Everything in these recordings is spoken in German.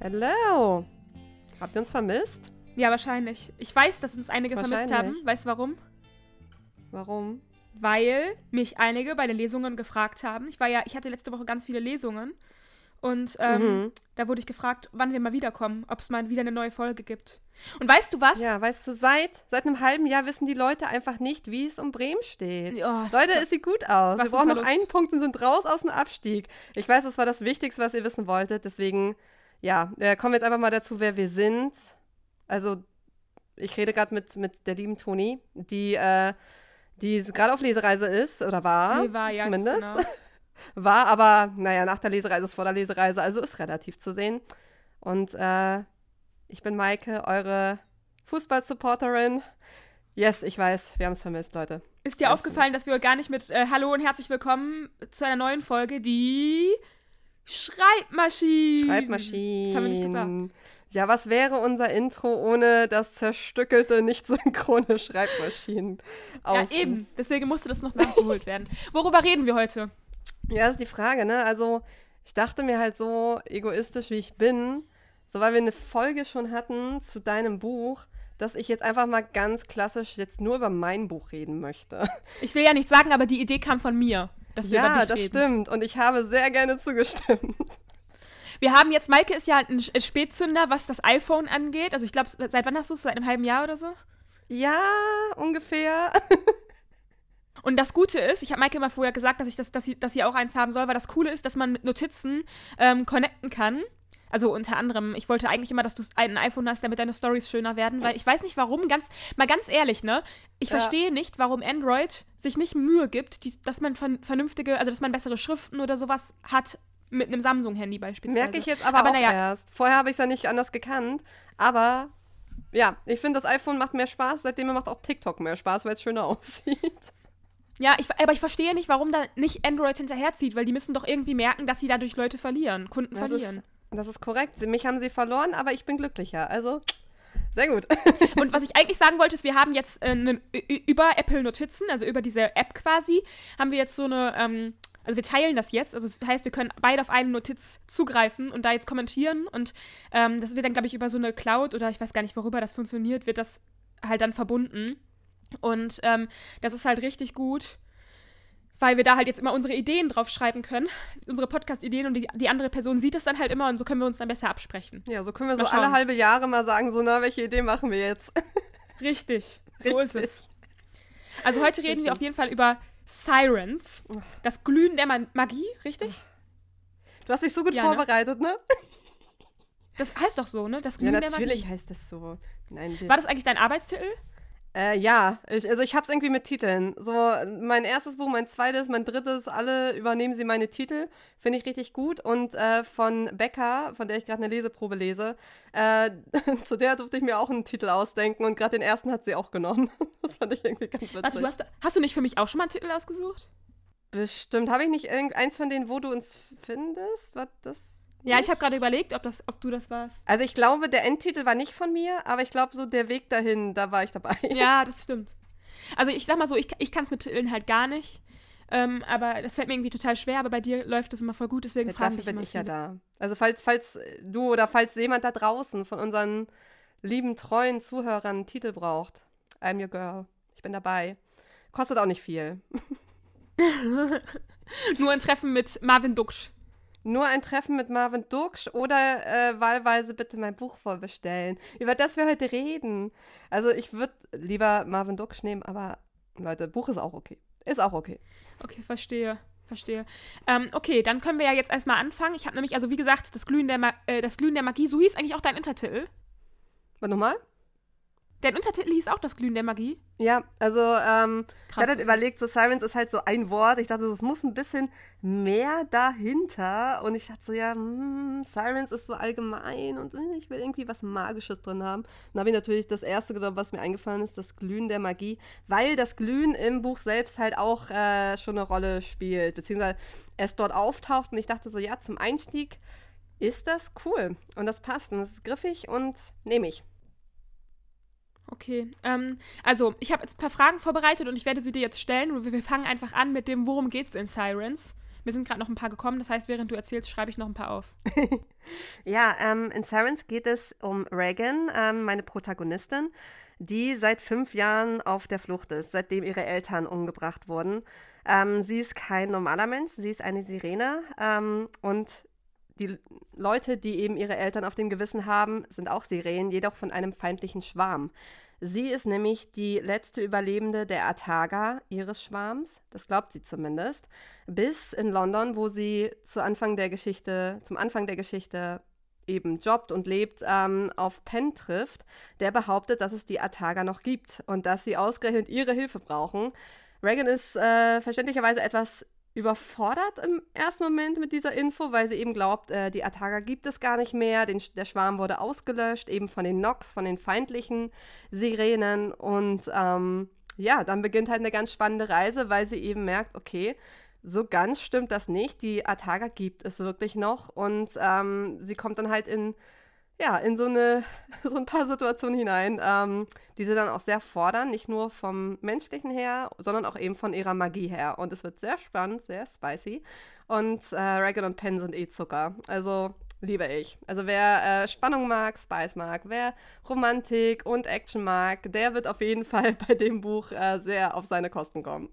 Hello. Habt ihr uns vermisst? Ja, wahrscheinlich. Ich weiß, dass uns einige vermisst haben. Weißt du warum? Warum? Weil mich einige bei den Lesungen gefragt haben. Ich war ja, ich hatte letzte Woche ganz viele Lesungen. Und ähm, mhm. da wurde ich gefragt, wann wir mal wiederkommen, ob es mal wieder eine neue Folge gibt. Und weißt du was? Ja, weißt du, seit, seit einem halben Jahr wissen die Leute einfach nicht, wie es um Bremen steht. Oh, Leute, es sieht gut aus. Wir brauchen noch einen Punkt und sind raus aus dem Abstieg. Ich weiß, das war das Wichtigste, was ihr wissen wolltet. Deswegen, ja, äh, kommen wir jetzt einfach mal dazu, wer wir sind. Also, ich rede gerade mit, mit der lieben Toni, die, äh, die gerade auf Lesereise ist, oder war, nee, war ja, zumindest. Genau. War aber, naja, nach der Lesereise ist vor der Lesereise, also ist relativ zu sehen. Und äh, ich bin Maike, eure Fußballsupporterin. Yes, ich weiß, wir haben es vermisst, Leute. Ist dir aufgefallen, dass wir gar nicht mit äh, Hallo und herzlich willkommen zu einer neuen Folge, die Schreibmaschinen. Schreibmaschinen. Das haben wir nicht gesagt. Ja, was wäre unser Intro ohne das zerstückelte, nicht synchrone Schreibmaschinen? Ja, eben. Deswegen musste das noch nachgeholt werden. Worüber reden wir heute? Ja, ist die Frage, ne? Also, ich dachte mir halt so egoistisch, wie ich bin, so weil wir eine Folge schon hatten zu deinem Buch, dass ich jetzt einfach mal ganz klassisch jetzt nur über mein Buch reden möchte. Ich will ja nicht sagen, aber die Idee kam von mir, dass wir ja, über dich das reden. stimmt. Und ich habe sehr gerne zugestimmt. Wir haben jetzt, Maike ist ja ein Spätzünder, was das iPhone angeht. Also ich glaube, seit wann hast du es? Seit einem halben Jahr oder so? Ja, ungefähr. Und das Gute ist, ich habe Maike mal vorher gesagt, dass ich das, dass sie, dass sie auch eins haben soll, weil das Coole ist, dass man mit Notizen ähm, connecten kann. Also unter anderem, ich wollte eigentlich immer, dass du ein iPhone hast, damit deine Stories schöner werden, weil ich weiß nicht warum, ganz, mal ganz ehrlich, ne? Ich ja. verstehe nicht, warum Android sich nicht Mühe gibt, die, dass man vernünftige, also dass man bessere Schriften oder sowas hat mit einem Samsung-Handy beispielsweise. Merke ich jetzt aber, aber auch naja. erst. Vorher habe ich es ja nicht anders gekannt, aber ja, ich finde, das iPhone macht mehr Spaß, seitdem macht auch TikTok mehr Spaß, weil es schöner aussieht. Ja, ich, aber ich verstehe nicht, warum da nicht Android hinterherzieht, weil die müssen doch irgendwie merken, dass sie dadurch Leute verlieren, Kunden das verlieren. Ist, das ist korrekt. Mich haben sie verloren, aber ich bin glücklicher. Also, sehr gut. Und was ich eigentlich sagen wollte, ist, wir haben jetzt äh, über Apple Notizen, also über diese App quasi, haben wir jetzt so eine, ähm, also wir teilen das jetzt. Also das heißt, wir können beide auf eine Notiz zugreifen und da jetzt kommentieren. Und ähm, das wird dann, glaube ich, über so eine Cloud oder ich weiß gar nicht, worüber das funktioniert, wird das halt dann verbunden. Und ähm, das ist halt richtig gut, weil wir da halt jetzt immer unsere Ideen drauf schreiben können, unsere Podcast-Ideen und die, die, andere Person sieht es dann halt immer und so können wir uns dann besser absprechen. Ja, so können wir mal so schauen. alle halbe Jahre mal sagen, so, na, welche Idee machen wir jetzt? Richtig, so ist es. Also heute reden richtig. wir auf jeden Fall über Sirens, das Glühen der Magie, richtig? Du hast dich so gut ja, ne? vorbereitet, ne? Das heißt doch so, ne? Das Glühen ja, der Magie. natürlich heißt das so. Nein, War das eigentlich dein Arbeitstitel? Äh, ja, ich, also ich hab's irgendwie mit Titeln. So, mein erstes Buch, mein zweites, mein drittes, alle übernehmen sie meine Titel. Finde ich richtig gut. Und äh, von Becca, von der ich gerade eine Leseprobe lese, äh, zu der durfte ich mir auch einen Titel ausdenken und gerade den ersten hat sie auch genommen. das fand ich irgendwie ganz witzig. Warte, du hast, hast du nicht für mich auch schon mal einen Titel ausgesucht? Bestimmt. Habe ich nicht eins von denen, wo du uns findest? Was das? Ja, ich habe gerade überlegt, ob, das, ob du das warst. Also ich glaube, der Endtitel war nicht von mir, aber ich glaube, so der Weg dahin, da war ich dabei. Ja, das stimmt. Also ich sag mal so, ich, ich kann es mit Titeln halt gar nicht. Ähm, aber das fällt mir irgendwie total schwer, aber bei dir läuft das immer voll gut, deswegen ja, frage ich bin ich viele. ja da. Also falls, falls du oder falls jemand da draußen von unseren lieben, treuen Zuhörern einen Titel braucht, I'm your girl. Ich bin dabei. Kostet auch nicht viel. Nur ein Treffen mit Marvin Duksch. Nur ein Treffen mit Marvin Duksch oder äh, wahlweise bitte mein Buch vorbestellen. Über das wir heute reden. Also ich würde lieber Marvin Duksch nehmen, aber Leute, Buch ist auch okay. Ist auch okay. Okay, verstehe. Verstehe. Ähm, okay, dann können wir ja jetzt erstmal anfangen. Ich habe nämlich, also wie gesagt, das Glühen, der Ma äh, das Glühen der Magie, so hieß eigentlich auch dein Intertitel. Was nochmal? Der Untertitel hieß auch das Glühen der Magie. Ja, also ähm, ich hatte halt überlegt, so Sirens ist halt so ein Wort. Ich dachte, es muss ein bisschen mehr dahinter. Und ich dachte so, ja, hm, Sirens ist so allgemein und ich will irgendwie was Magisches drin haben. Dann habe ich natürlich das erste genommen, was mir eingefallen ist, das Glühen der Magie, weil das Glühen im Buch selbst halt auch äh, schon eine Rolle spielt, beziehungsweise es dort auftaucht. Und ich dachte so, ja, zum Einstieg ist das cool und das passt und das ist griffig und nehme ich. Okay, ähm, also ich habe jetzt ein paar Fragen vorbereitet und ich werde sie dir jetzt stellen und wir fangen einfach an mit dem, worum geht's in Sirens? Mir sind gerade noch ein paar gekommen, das heißt, während du erzählst, schreibe ich noch ein paar auf. ja, ähm, in Sirens geht es um Reagan, ähm, meine Protagonistin, die seit fünf Jahren auf der Flucht ist, seitdem ihre Eltern umgebracht wurden. Ähm, sie ist kein normaler Mensch, sie ist eine Sirene ähm, und die Leute, die eben ihre Eltern auf dem Gewissen haben, sind auch Sirenen, jedoch von einem feindlichen Schwarm. Sie ist nämlich die letzte Überlebende der Ataga ihres Schwarms, das glaubt sie zumindest, bis in London, wo sie zu Anfang der Geschichte, zum Anfang der Geschichte eben jobbt und lebt, ähm, auf Penn trifft, der behauptet, dass es die Ataga noch gibt und dass sie ausgerechnet ihre Hilfe brauchen. Reagan ist äh, verständlicherweise etwas überfordert im ersten Moment mit dieser Info, weil sie eben glaubt, äh, die Ataga gibt es gar nicht mehr, den, der Schwarm wurde ausgelöscht, eben von den Nox, von den feindlichen Sirenen. Und ähm, ja, dann beginnt halt eine ganz spannende Reise, weil sie eben merkt, okay, so ganz stimmt das nicht. Die Ataga gibt es wirklich noch. Und ähm, sie kommt dann halt in ja, in so, eine, so ein paar Situationen hinein, ähm, die sie dann auch sehr fordern, nicht nur vom menschlichen her, sondern auch eben von ihrer Magie her. Und es wird sehr spannend, sehr spicy. Und äh, Reagan und Penn sind eh Zucker. Also liebe ich. Also wer äh, Spannung mag, Spice mag, wer Romantik und Action mag, der wird auf jeden Fall bei dem Buch äh, sehr auf seine Kosten kommen.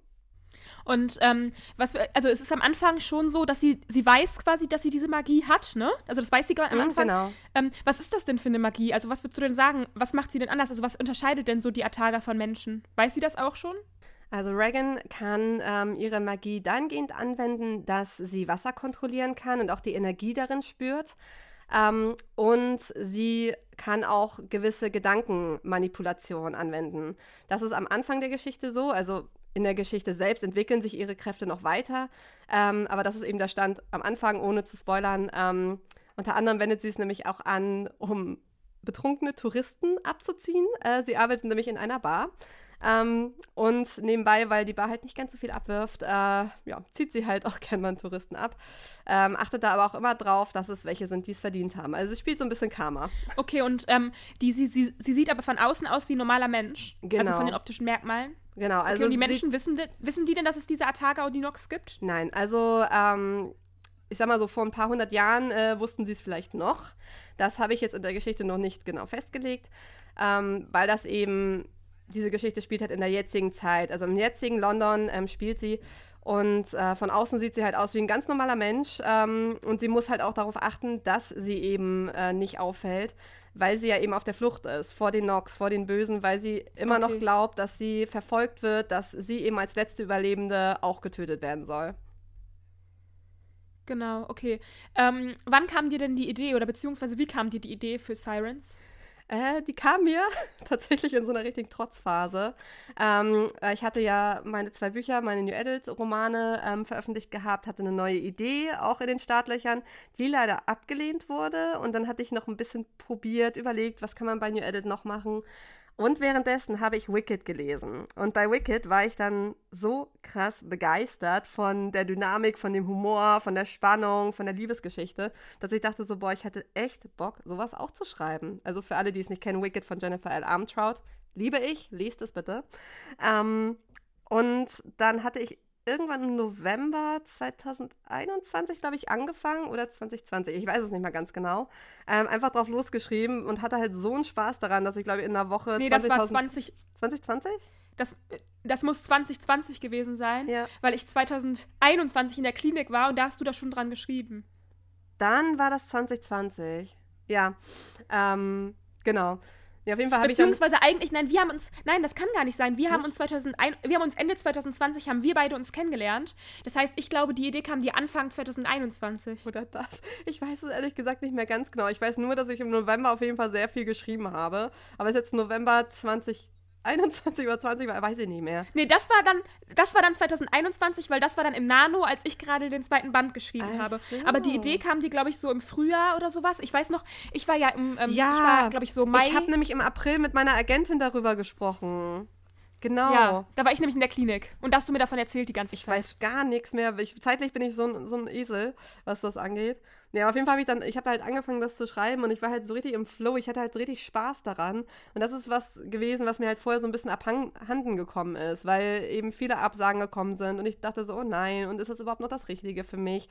Und ähm, was wir, also es ist am Anfang schon so, dass sie, sie weiß quasi, dass sie diese Magie hat, ne? Also das weiß sie am mhm, Anfang. Genau. Ähm, was ist das denn für eine Magie? Also was würdest du denn sagen? Was macht sie denn anders? Also was unterscheidet denn so die Ataga von Menschen? Weiß sie das auch schon? Also Reagan kann ähm, ihre Magie dahingehend anwenden, dass sie Wasser kontrollieren kann und auch die Energie darin spürt. Ähm, und sie kann auch gewisse Gedankenmanipulationen anwenden. Das ist am Anfang der Geschichte so. Also in der Geschichte selbst entwickeln sich ihre Kräfte noch weiter. Ähm, aber das ist eben der Stand am Anfang, ohne zu spoilern. Ähm, unter anderem wendet sie es nämlich auch an, um betrunkene Touristen abzuziehen. Äh, sie arbeitet nämlich in einer Bar. Ähm, und nebenbei, weil die Bar halt nicht ganz so viel abwirft, äh, ja, zieht sie halt auch gerne mal Touristen ab. Ähm, achtet da aber auch immer drauf, dass es welche sind, die es verdient haben. Also sie spielt so ein bisschen Karma. Okay, und ähm, die, sie, sie, sie sieht aber von außen aus wie ein normaler Mensch. Genau. Also von den optischen Merkmalen. Genau, also. Okay, und die Menschen wissen, wissen die denn, dass es diese Ataga und die Nox gibt? Nein, also ähm, ich sag mal so, vor ein paar hundert Jahren äh, wussten sie es vielleicht noch. Das habe ich jetzt in der Geschichte noch nicht genau festgelegt, ähm, weil das eben, diese Geschichte spielt halt in der jetzigen Zeit. Also im jetzigen London ähm, spielt sie und äh, von außen sieht sie halt aus wie ein ganz normaler Mensch ähm, und sie muss halt auch darauf achten, dass sie eben äh, nicht auffällt weil sie ja eben auf der Flucht ist vor den Nox, vor den Bösen, weil sie immer okay. noch glaubt, dass sie verfolgt wird, dass sie eben als letzte Überlebende auch getötet werden soll. Genau, okay. Ähm, wann kam dir denn die Idee oder beziehungsweise wie kam dir die Idee für Sirens? Äh, die kam mir tatsächlich in so einer richtigen Trotzphase. Ähm, äh, ich hatte ja meine zwei Bücher, meine New Adult-Romane ähm, veröffentlicht gehabt, hatte eine neue Idee, auch in den Startlöchern, die leider abgelehnt wurde. Und dann hatte ich noch ein bisschen probiert, überlegt, was kann man bei New Adult noch machen. Und währenddessen habe ich Wicked gelesen. Und bei Wicked war ich dann so krass begeistert von der Dynamik, von dem Humor, von der Spannung, von der Liebesgeschichte, dass ich dachte so, boah, ich hätte echt Bock, sowas auch zu schreiben. Also für alle, die es nicht kennen, Wicked von Jennifer L. Armtrout, liebe ich, liest es bitte. Ähm, und dann hatte ich irgendwann im November 2021, glaube ich, angefangen oder 2020, ich weiß es nicht mehr ganz genau, ähm, einfach drauf losgeschrieben und hatte halt so einen Spaß daran, dass ich, glaube ich, in einer Woche. Nee, das war 20. 2020? Das, das muss 2020 gewesen sein, ja. weil ich 2021 in der Klinik war und da hast du da schon dran geschrieben. Dann war das 2020. Ja, ähm, genau. Ja, auf jeden Fall Beziehungsweise ich eigentlich, nein, wir haben uns, nein, das kann gar nicht sein. Wir haben uns 2001, wir haben uns Ende 2020 haben wir beide uns kennengelernt. Das heißt, ich glaube, die Idee kam dir Anfang 2021. Oder das? Ich weiß es ehrlich gesagt nicht mehr ganz genau. Ich weiß nur, dass ich im November auf jeden Fall sehr viel geschrieben habe. Aber es ist jetzt November 2020. 21 oder 20, weiß ich nicht mehr. Nee, das war dann, das war dann 2021, weil das war dann im Nano, als ich gerade den zweiten Band geschrieben Ach habe. So. Aber die Idee kam dir, glaube ich, so im Frühjahr oder sowas. Ich weiß noch, ich war ja im, ähm, ja, ich war, glaube ich, so Mai. Ich habe nämlich im April mit meiner Agentin darüber gesprochen. Genau. Ja, da war ich nämlich in der Klinik. Und da hast du mir davon erzählt die ganze ich Zeit. Ich weiß gar nichts mehr. Ich, zeitlich bin ich so ein, so ein Esel, was das angeht. Ja, auf jeden Fall habe ich dann, ich habe halt angefangen, das zu schreiben und ich war halt so richtig im Flow. Ich hatte halt richtig Spaß daran. Und das ist was gewesen, was mir halt vorher so ein bisschen abhanden gekommen ist, weil eben viele Absagen gekommen sind und ich dachte so, oh nein, und ist das überhaupt noch das Richtige für mich?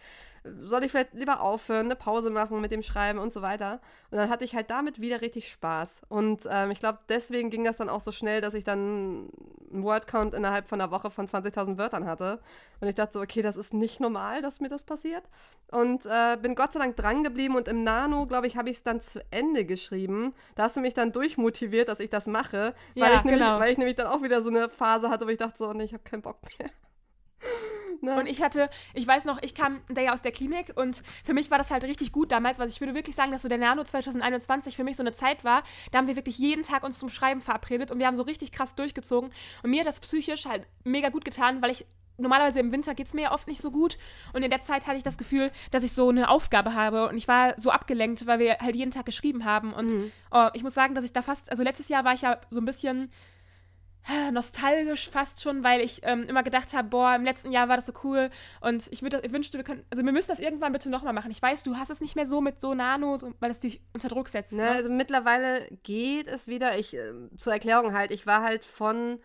Soll ich vielleicht lieber aufhören, eine Pause machen mit dem Schreiben und so weiter? Und dann hatte ich halt damit wieder richtig Spaß. Und ähm, ich glaube, deswegen ging das dann auch so schnell, dass ich dann einen Wordcount innerhalb von einer Woche von 20.000 Wörtern hatte. Und ich dachte so, okay, das ist nicht normal, dass mir das passiert. Und äh, bin Gott sei Dank dran geblieben und im Nano, glaube ich, habe ich es dann zu Ende geschrieben. Da hast du mich dann durchmotiviert, dass ich das mache, ja, weil, ich nämlich, genau. weil ich nämlich dann auch wieder so eine Phase hatte, wo ich dachte so, nee, ich habe keinen Bock mehr. Ne? Und ich hatte, ich weiß noch, ich kam da ja aus der Klinik und für mich war das halt richtig gut damals, weil ich würde wirklich sagen, dass so der Nano 2021 für mich so eine Zeit war, da haben wir wirklich jeden Tag uns zum Schreiben verabredet und wir haben so richtig krass durchgezogen. Und mir hat das psychisch halt mega gut getan, weil ich normalerweise im Winter geht es mir ja oft nicht so gut. Und in der Zeit hatte ich das Gefühl, dass ich so eine Aufgabe habe. Und ich war so abgelenkt, weil wir halt jeden Tag geschrieben haben. Und mhm. oh, ich muss sagen, dass ich da fast, also letztes Jahr war ich ja so ein bisschen äh, nostalgisch fast schon, weil ich ähm, immer gedacht habe, boah, im letzten Jahr war das so cool und ich, würd, ich wünschte, wir können, also wir müssen das irgendwann bitte nochmal machen. Ich weiß, du hast es nicht mehr so mit so Nano, so, weil es dich unter Druck setzt. Ne, ne? Also mittlerweile geht es wieder. Ich, äh, zur Erklärung halt, ich war halt von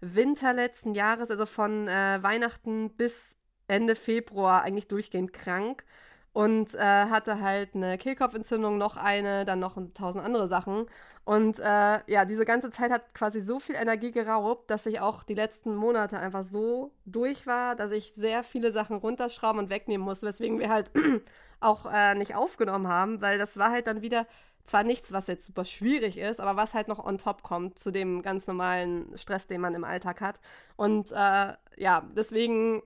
Winter letzten Jahres, also von äh, Weihnachten bis Ende Februar eigentlich durchgehend krank und äh, hatte halt eine Kehlkopfentzündung, noch eine, dann noch tausend andere Sachen. Und äh, ja, diese ganze Zeit hat quasi so viel Energie geraubt, dass ich auch die letzten Monate einfach so durch war, dass ich sehr viele Sachen runterschrauben und wegnehmen musste, weswegen wir halt auch äh, nicht aufgenommen haben, weil das war halt dann wieder zwar nichts, was jetzt super schwierig ist, aber was halt noch on top kommt zu dem ganz normalen Stress, den man im Alltag hat. Und äh, ja, deswegen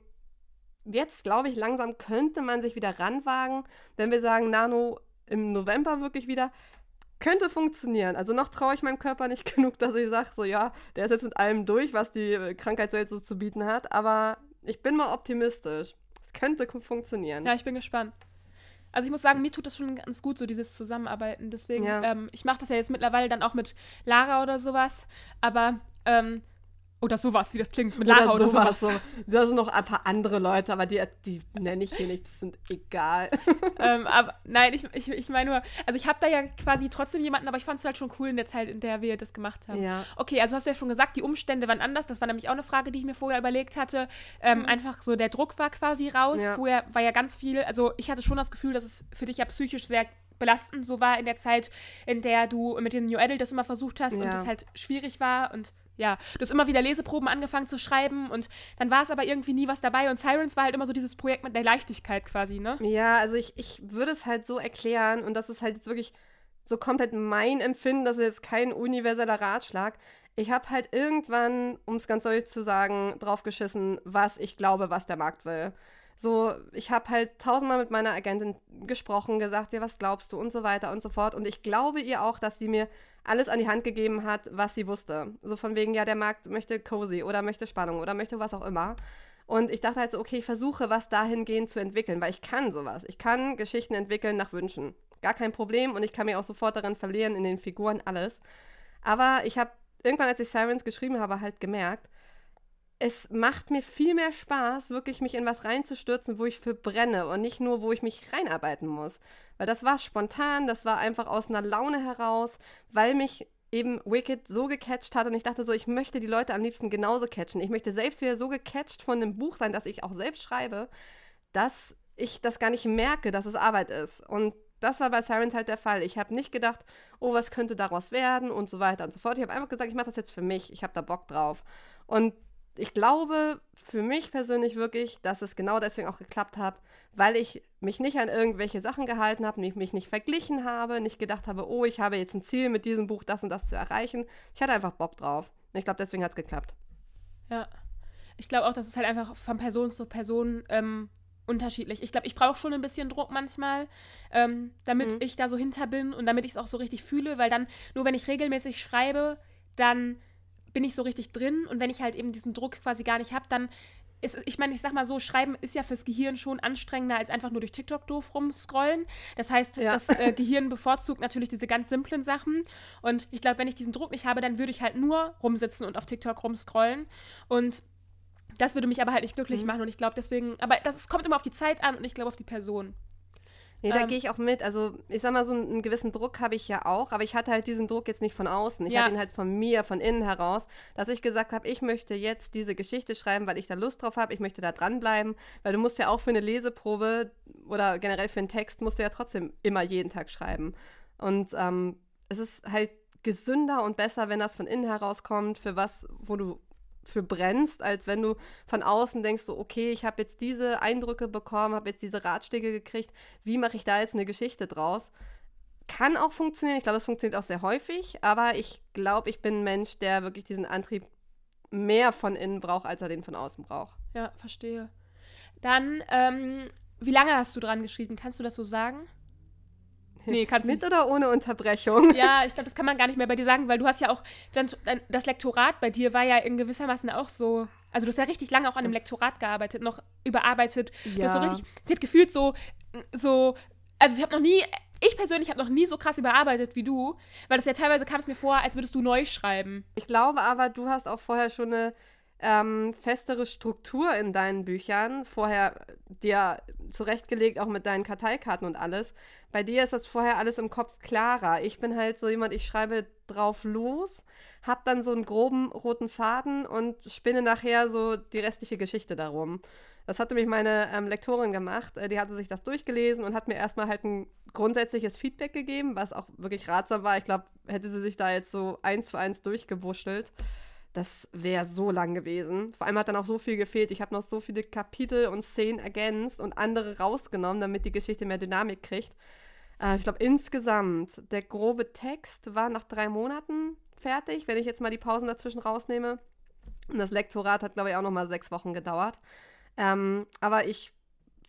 jetzt glaube ich, langsam könnte man sich wieder ranwagen, wenn wir sagen, Nano im November wirklich wieder. Könnte funktionieren. Also noch traue ich meinem Körper nicht genug, dass ich sage, so ja, der ist jetzt mit allem durch, was die äh, Krankheit so jetzt so zu bieten hat. Aber ich bin mal optimistisch. Es könnte funktionieren. Ja, ich bin gespannt. Also ich muss sagen, mir tut das schon ganz gut, so dieses Zusammenarbeiten. Deswegen, ja. ähm, ich mache das ja jetzt mittlerweile dann auch mit Lara oder sowas. Aber ähm, oder sowas, wie das klingt, mit Lara oder, oder sowas. So. Da sind noch ein paar andere Leute, aber die, die nenne ich hier nicht, die sind egal. ähm, aber nein, ich, ich, ich meine nur, also ich habe da ja quasi trotzdem jemanden, aber ich fand es halt schon cool in der Zeit, in der wir das gemacht haben. Ja. Okay, also hast du ja schon gesagt, die Umstände waren anders. Das war nämlich auch eine Frage, die ich mir vorher überlegt hatte. Ähm, mhm. Einfach so, der Druck war quasi raus. Ja. Vorher war ja ganz viel, also ich hatte schon das Gefühl, dass es für dich ja psychisch sehr belastend so war in der Zeit, in der du mit den New Adult das immer versucht hast ja. und es halt schwierig war und ja, du hast immer wieder Leseproben angefangen zu schreiben und dann war es aber irgendwie nie was dabei und Sirens war halt immer so dieses Projekt mit der Leichtigkeit quasi, ne? Ja, also ich, ich würde es halt so erklären und das ist halt jetzt wirklich so komplett mein Empfinden, das ist jetzt kein universeller Ratschlag. Ich habe halt irgendwann, um es ganz deutlich zu sagen, draufgeschissen, was ich glaube, was der Markt will. So, ich habe halt tausendmal mit meiner Agentin gesprochen, gesagt, ja, was glaubst du und so weiter und so fort. Und ich glaube ihr auch, dass sie mir alles an die Hand gegeben hat, was sie wusste. So von wegen, ja, der Markt möchte cozy oder möchte Spannung oder möchte was auch immer. Und ich dachte halt so, okay, ich versuche was dahingehend zu entwickeln, weil ich kann sowas. Ich kann Geschichten entwickeln nach Wünschen. Gar kein Problem und ich kann mich auch sofort darin verlieren, in den Figuren, alles. Aber ich habe irgendwann, als ich Sirens geschrieben habe, halt gemerkt, es macht mir viel mehr Spaß, wirklich mich in was reinzustürzen, wo ich für brenne und nicht nur, wo ich mich reinarbeiten muss. Weil das war spontan, das war einfach aus einer Laune heraus, weil mich eben Wicked so gecatcht hat und ich dachte so, ich möchte die Leute am liebsten genauso catchen. Ich möchte selbst wieder so gecatcht von dem Buch sein, dass ich auch selbst schreibe, dass ich das gar nicht merke, dass es Arbeit ist. Und das war bei Sirens halt der Fall. Ich habe nicht gedacht, oh, was könnte daraus werden und so weiter und so fort. Ich habe einfach gesagt, ich mache das jetzt für mich. Ich habe da Bock drauf. Und ich glaube für mich persönlich wirklich, dass es genau deswegen auch geklappt hat, weil ich mich nicht an irgendwelche Sachen gehalten habe, mich, mich nicht verglichen habe, nicht gedacht habe, oh, ich habe jetzt ein Ziel mit diesem Buch, das und das zu erreichen. Ich hatte einfach Bock drauf. Und ich glaube, deswegen hat es geklappt. Ja. Ich glaube auch, dass es halt einfach von Person zu Person ähm, unterschiedlich. Ich glaube, ich brauche schon ein bisschen Druck manchmal, ähm, damit mhm. ich da so hinter bin und damit ich es auch so richtig fühle, weil dann, nur wenn ich regelmäßig schreibe, dann bin ich so richtig drin und wenn ich halt eben diesen Druck quasi gar nicht habe, dann ist, ich meine, ich sag mal so, Schreiben ist ja fürs Gehirn schon anstrengender als einfach nur durch TikTok doof rumscrollen. Das heißt, ja. das äh, Gehirn bevorzugt natürlich diese ganz simplen Sachen. Und ich glaube, wenn ich diesen Druck nicht habe, dann würde ich halt nur rumsitzen und auf TikTok rumscrollen. Und das würde mich aber halt nicht glücklich mhm. machen. Und ich glaube deswegen, aber das kommt immer auf die Zeit an und ich glaube auf die Person. Nee, da ähm, gehe ich auch mit. Also, ich sag mal, so einen, gewissen Druck habe ich ja auch, aber ich hatte halt diesen Druck jetzt nicht von außen. Ich ja. hatte ihn halt von mir, von innen heraus, dass ich gesagt habe, ich möchte jetzt diese Geschichte schreiben, weil ich da Lust drauf habe, ich möchte da dranbleiben, weil du musst ja auch für eine Leseprobe oder generell für einen Text musst du ja trotzdem immer jeden Tag schreiben. Und ähm, es ist halt gesünder und besser, wenn das von innen herauskommt, für was, wo du für brennst, als wenn du von außen denkst, so, okay, ich habe jetzt diese Eindrücke bekommen, habe jetzt diese Ratschläge gekriegt, wie mache ich da jetzt eine Geschichte draus? Kann auch funktionieren, ich glaube, es funktioniert auch sehr häufig, aber ich glaube, ich bin ein Mensch, der wirklich diesen Antrieb mehr von innen braucht, als er den von außen braucht. Ja, verstehe. Dann, ähm, wie lange hast du dran geschrieben? Kannst du das so sagen? Nee, kannst Mit oder ohne Unterbrechung? Ja, ich glaube, das kann man gar nicht mehr bei dir sagen, weil du hast ja auch, das Lektorat bei dir war ja in gewissermaßen auch so, also du hast ja richtig lange auch an dem Lektorat gearbeitet, noch überarbeitet. Ja. Du so richtig, sie hat gefühlt so, so, also ich habe noch nie, ich persönlich habe noch nie so krass überarbeitet wie du, weil das ja teilweise kam es mir vor, als würdest du neu schreiben. Ich glaube aber, du hast auch vorher schon eine ähm, festere Struktur in deinen Büchern vorher dir zurechtgelegt, auch mit deinen Karteikarten und alles. Bei dir ist das vorher alles im Kopf klarer. Ich bin halt so jemand, ich schreibe drauf los, hab dann so einen groben roten Faden und spinne nachher so die restliche Geschichte darum. Das hatte mich meine ähm, Lektorin gemacht. Äh, die hatte sich das durchgelesen und hat mir erstmal halt ein grundsätzliches Feedback gegeben, was auch wirklich ratsam war. Ich glaube, hätte sie sich da jetzt so eins für eins durchgewurschtelt, das wäre so lang gewesen. Vor allem hat dann auch so viel gefehlt. Ich habe noch so viele Kapitel und Szenen ergänzt und andere rausgenommen, damit die Geschichte mehr Dynamik kriegt. Äh, ich glaube, insgesamt, der grobe Text war nach drei Monaten fertig, wenn ich jetzt mal die Pausen dazwischen rausnehme. Und das Lektorat hat, glaube ich, auch noch mal sechs Wochen gedauert. Ähm, aber ich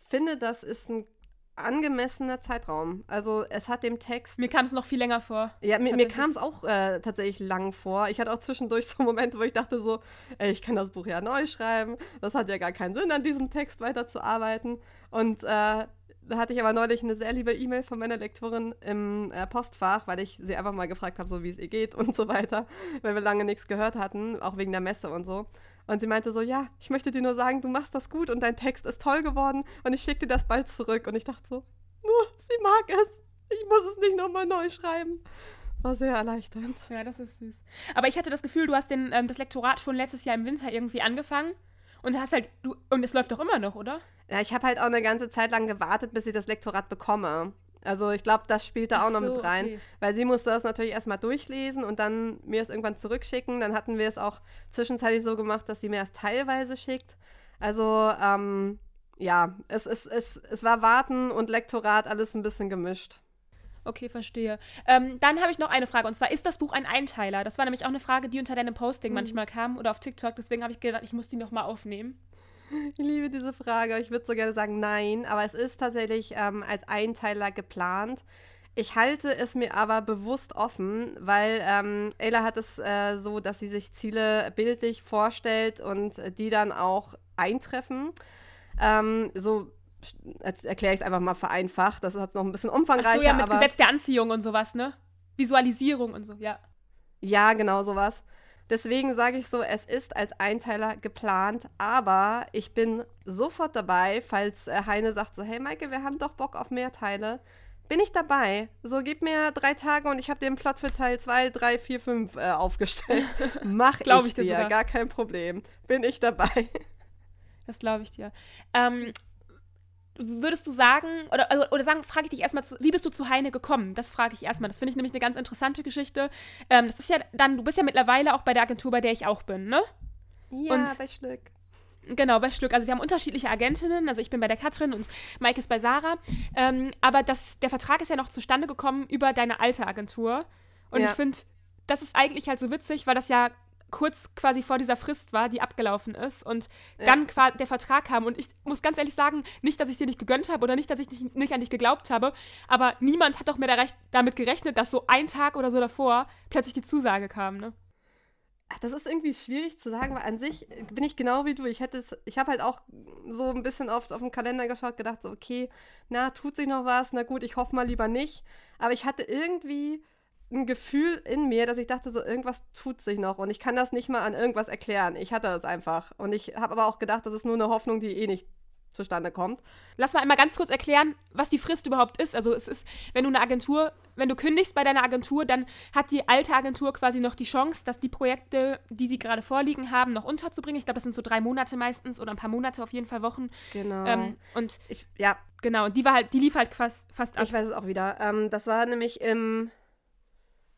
finde, das ist ein angemessener Zeitraum. Also es hat dem Text. Mir kam es noch viel länger vor. Ja, mir, mir kam es auch äh, tatsächlich lang vor. Ich hatte auch zwischendurch so Momente, wo ich dachte so, ey, ich kann das Buch ja neu schreiben. Das hat ja gar keinen Sinn, an diesem Text weiterzuarbeiten. Und äh, da hatte ich aber neulich eine sehr liebe E-Mail von meiner Lektorin im äh, Postfach, weil ich sie einfach mal gefragt habe, so wie es ihr geht und so weiter, weil wir lange nichts gehört hatten, auch wegen der Messe und so. Und sie meinte so, ja, ich möchte dir nur sagen, du machst das gut und dein Text ist toll geworden und ich schicke dir das bald zurück. Und ich dachte so, nur, sie mag es. Ich muss es nicht nochmal neu schreiben. War sehr erleichternd. Ja, das ist süß. Aber ich hatte das Gefühl, du hast den, ähm, das Lektorat schon letztes Jahr im Winter irgendwie angefangen und hast halt, du, und es läuft doch immer noch, oder? Ja, ich habe halt auch eine ganze Zeit lang gewartet, bis ich das Lektorat bekomme. Also ich glaube, das spielt da auch so, noch mit rein, okay. weil sie musste das natürlich erstmal durchlesen und dann mir es irgendwann zurückschicken. Dann hatten wir es auch zwischenzeitlich so gemacht, dass sie mir es teilweise schickt. Also ähm, ja, es, es, es, es war Warten und Lektorat alles ein bisschen gemischt. Okay, verstehe. Ähm, dann habe ich noch eine Frage und zwar, ist das Buch ein Einteiler? Das war nämlich auch eine Frage, die unter deinem Posting mhm. manchmal kam oder auf TikTok, deswegen habe ich gedacht, ich muss die nochmal aufnehmen. Ich liebe diese Frage. Ich würde so gerne sagen nein, aber es ist tatsächlich ähm, als Einteiler geplant. Ich halte es mir aber bewusst offen, weil ähm, Ayla hat es äh, so, dass sie sich Ziele bildlich vorstellt und die dann auch eintreffen. Ähm, so erkläre ich es einfach mal vereinfacht. Das ist noch ein bisschen umfangreicher. Ach so, ja, mit Gesetz der Anziehung und sowas, ne? Visualisierung und so, ja. Ja, genau sowas. Deswegen sage ich so, es ist als Einteiler geplant, aber ich bin sofort dabei, falls äh, Heine sagt so, hey Maike, wir haben doch Bock auf mehr Teile. Bin ich dabei. So, gib mir drei Tage und ich habe den Plot für Teil 2, 3, 4, 5 äh, aufgestellt. Mach ich, ich dir, sogar. gar kein Problem. Bin ich dabei. Das glaube ich dir. Ähm, würdest du sagen, oder, also, oder sagen, frage ich dich erstmal, wie bist du zu Heine gekommen? Das frage ich erstmal. Das finde ich nämlich eine ganz interessante Geschichte. Ähm, das ist ja dann, du bist ja mittlerweile auch bei der Agentur, bei der ich auch bin, ne? Ja, und, bei Schlück. Genau, bei Schlück. Also wir haben unterschiedliche Agentinnen. Also ich bin bei der Katrin und Mike ist bei Sarah. Ähm, aber das, der Vertrag ist ja noch zustande gekommen über deine alte Agentur. Und ja. ich finde, das ist eigentlich halt so witzig, weil das ja kurz quasi vor dieser Frist war, die abgelaufen ist und ja. dann der Vertrag kam. Und ich muss ganz ehrlich sagen, nicht, dass ich dir nicht gegönnt habe oder nicht, dass ich nicht, nicht an dich geglaubt habe, aber niemand hat doch mehr damit gerechnet, dass so ein Tag oder so davor plötzlich die Zusage kam, ne? Das ist irgendwie schwierig zu sagen, weil an sich bin ich genau wie du. Ich hätte es, ich habe halt auch so ein bisschen oft auf den Kalender geschaut, gedacht, so, okay, na, tut sich noch was, na gut, ich hoffe mal lieber nicht. Aber ich hatte irgendwie ein Gefühl in mir, dass ich dachte, so irgendwas tut sich noch und ich kann das nicht mal an irgendwas erklären. Ich hatte das einfach. Und ich habe aber auch gedacht, das ist nur eine Hoffnung, die eh nicht zustande kommt. Lass mal einmal ganz kurz erklären, was die Frist überhaupt ist. Also es ist, wenn du eine Agentur, wenn du kündigst bei deiner Agentur, dann hat die alte Agentur quasi noch die Chance, dass die Projekte, die sie gerade vorliegen haben, noch unterzubringen. Ich glaube, das sind so drei Monate meistens oder ein paar Monate, auf jeden Fall Wochen. Genau. Ähm, und ich, ja. Genau, und die war halt, die lief halt fast, fast ab. Ich weiß es auch wieder. Ähm, das war nämlich im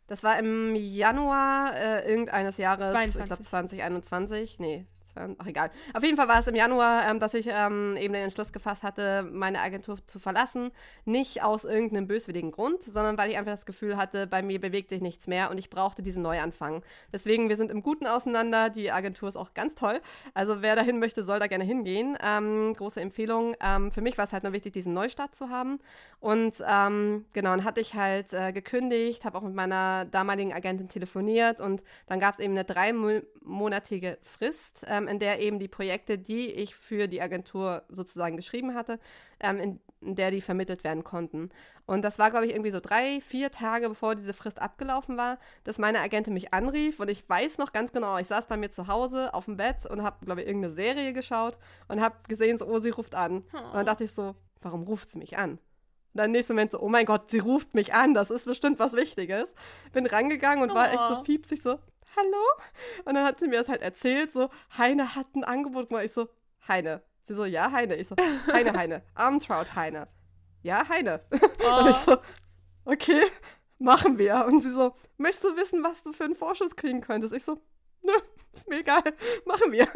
das war im Januar äh, irgendeines Jahres, 22. ich glaube 2021. Nee, ach egal. Auf jeden Fall war es im Januar, ähm, dass ich ähm, eben den Entschluss gefasst hatte, meine Agentur zu verlassen. Nicht aus irgendeinem böswilligen Grund, sondern weil ich einfach das Gefühl hatte, bei mir bewegt sich nichts mehr und ich brauchte diesen Neuanfang. Deswegen, wir sind im Guten auseinander. Die Agentur ist auch ganz toll. Also wer dahin möchte, soll da gerne hingehen. Ähm, große Empfehlung. Ähm, für mich war es halt nur wichtig, diesen Neustart zu haben. Und ähm, genau, dann hatte ich halt äh, gekündigt, habe auch mit meiner damaligen Agentin telefoniert und dann gab es eben eine dreimonatige Frist ähm, in der eben die Projekte, die ich für die Agentur sozusagen geschrieben hatte, ähm, in, in, der die vermittelt werden konnten. Und das war, glaube ich, irgendwie so drei, vier Tage, bevor diese Frist abgelaufen war, dass meine Agentin mich anrief und ich weiß noch ganz genau, ich saß bei mir zu Hause auf dem Bett und habe, glaube ich, irgendeine Serie geschaut und habe gesehen, so, oh, sie ruft an. Oh. Und dann dachte ich so, warum ruft sie mich an? Und dann im nächsten Moment so, oh mein Gott, sie ruft mich an, das ist bestimmt was Wichtiges. Bin rangegangen und oh. war echt so piepsig, so, hallo? Und dann hat sie mir das halt erzählt, so, Heine hat ein Angebot gemacht. Ich so, Heine. Sie so, ja, Heine. Ich so, Heine, Heine. Armtraut, Heine. Ja, Heine. Oh. Und ich so, okay, machen wir. Und sie so, möchtest du wissen, was du für einen Vorschuss kriegen könntest? Ich so, nö, ist mir egal, machen wir.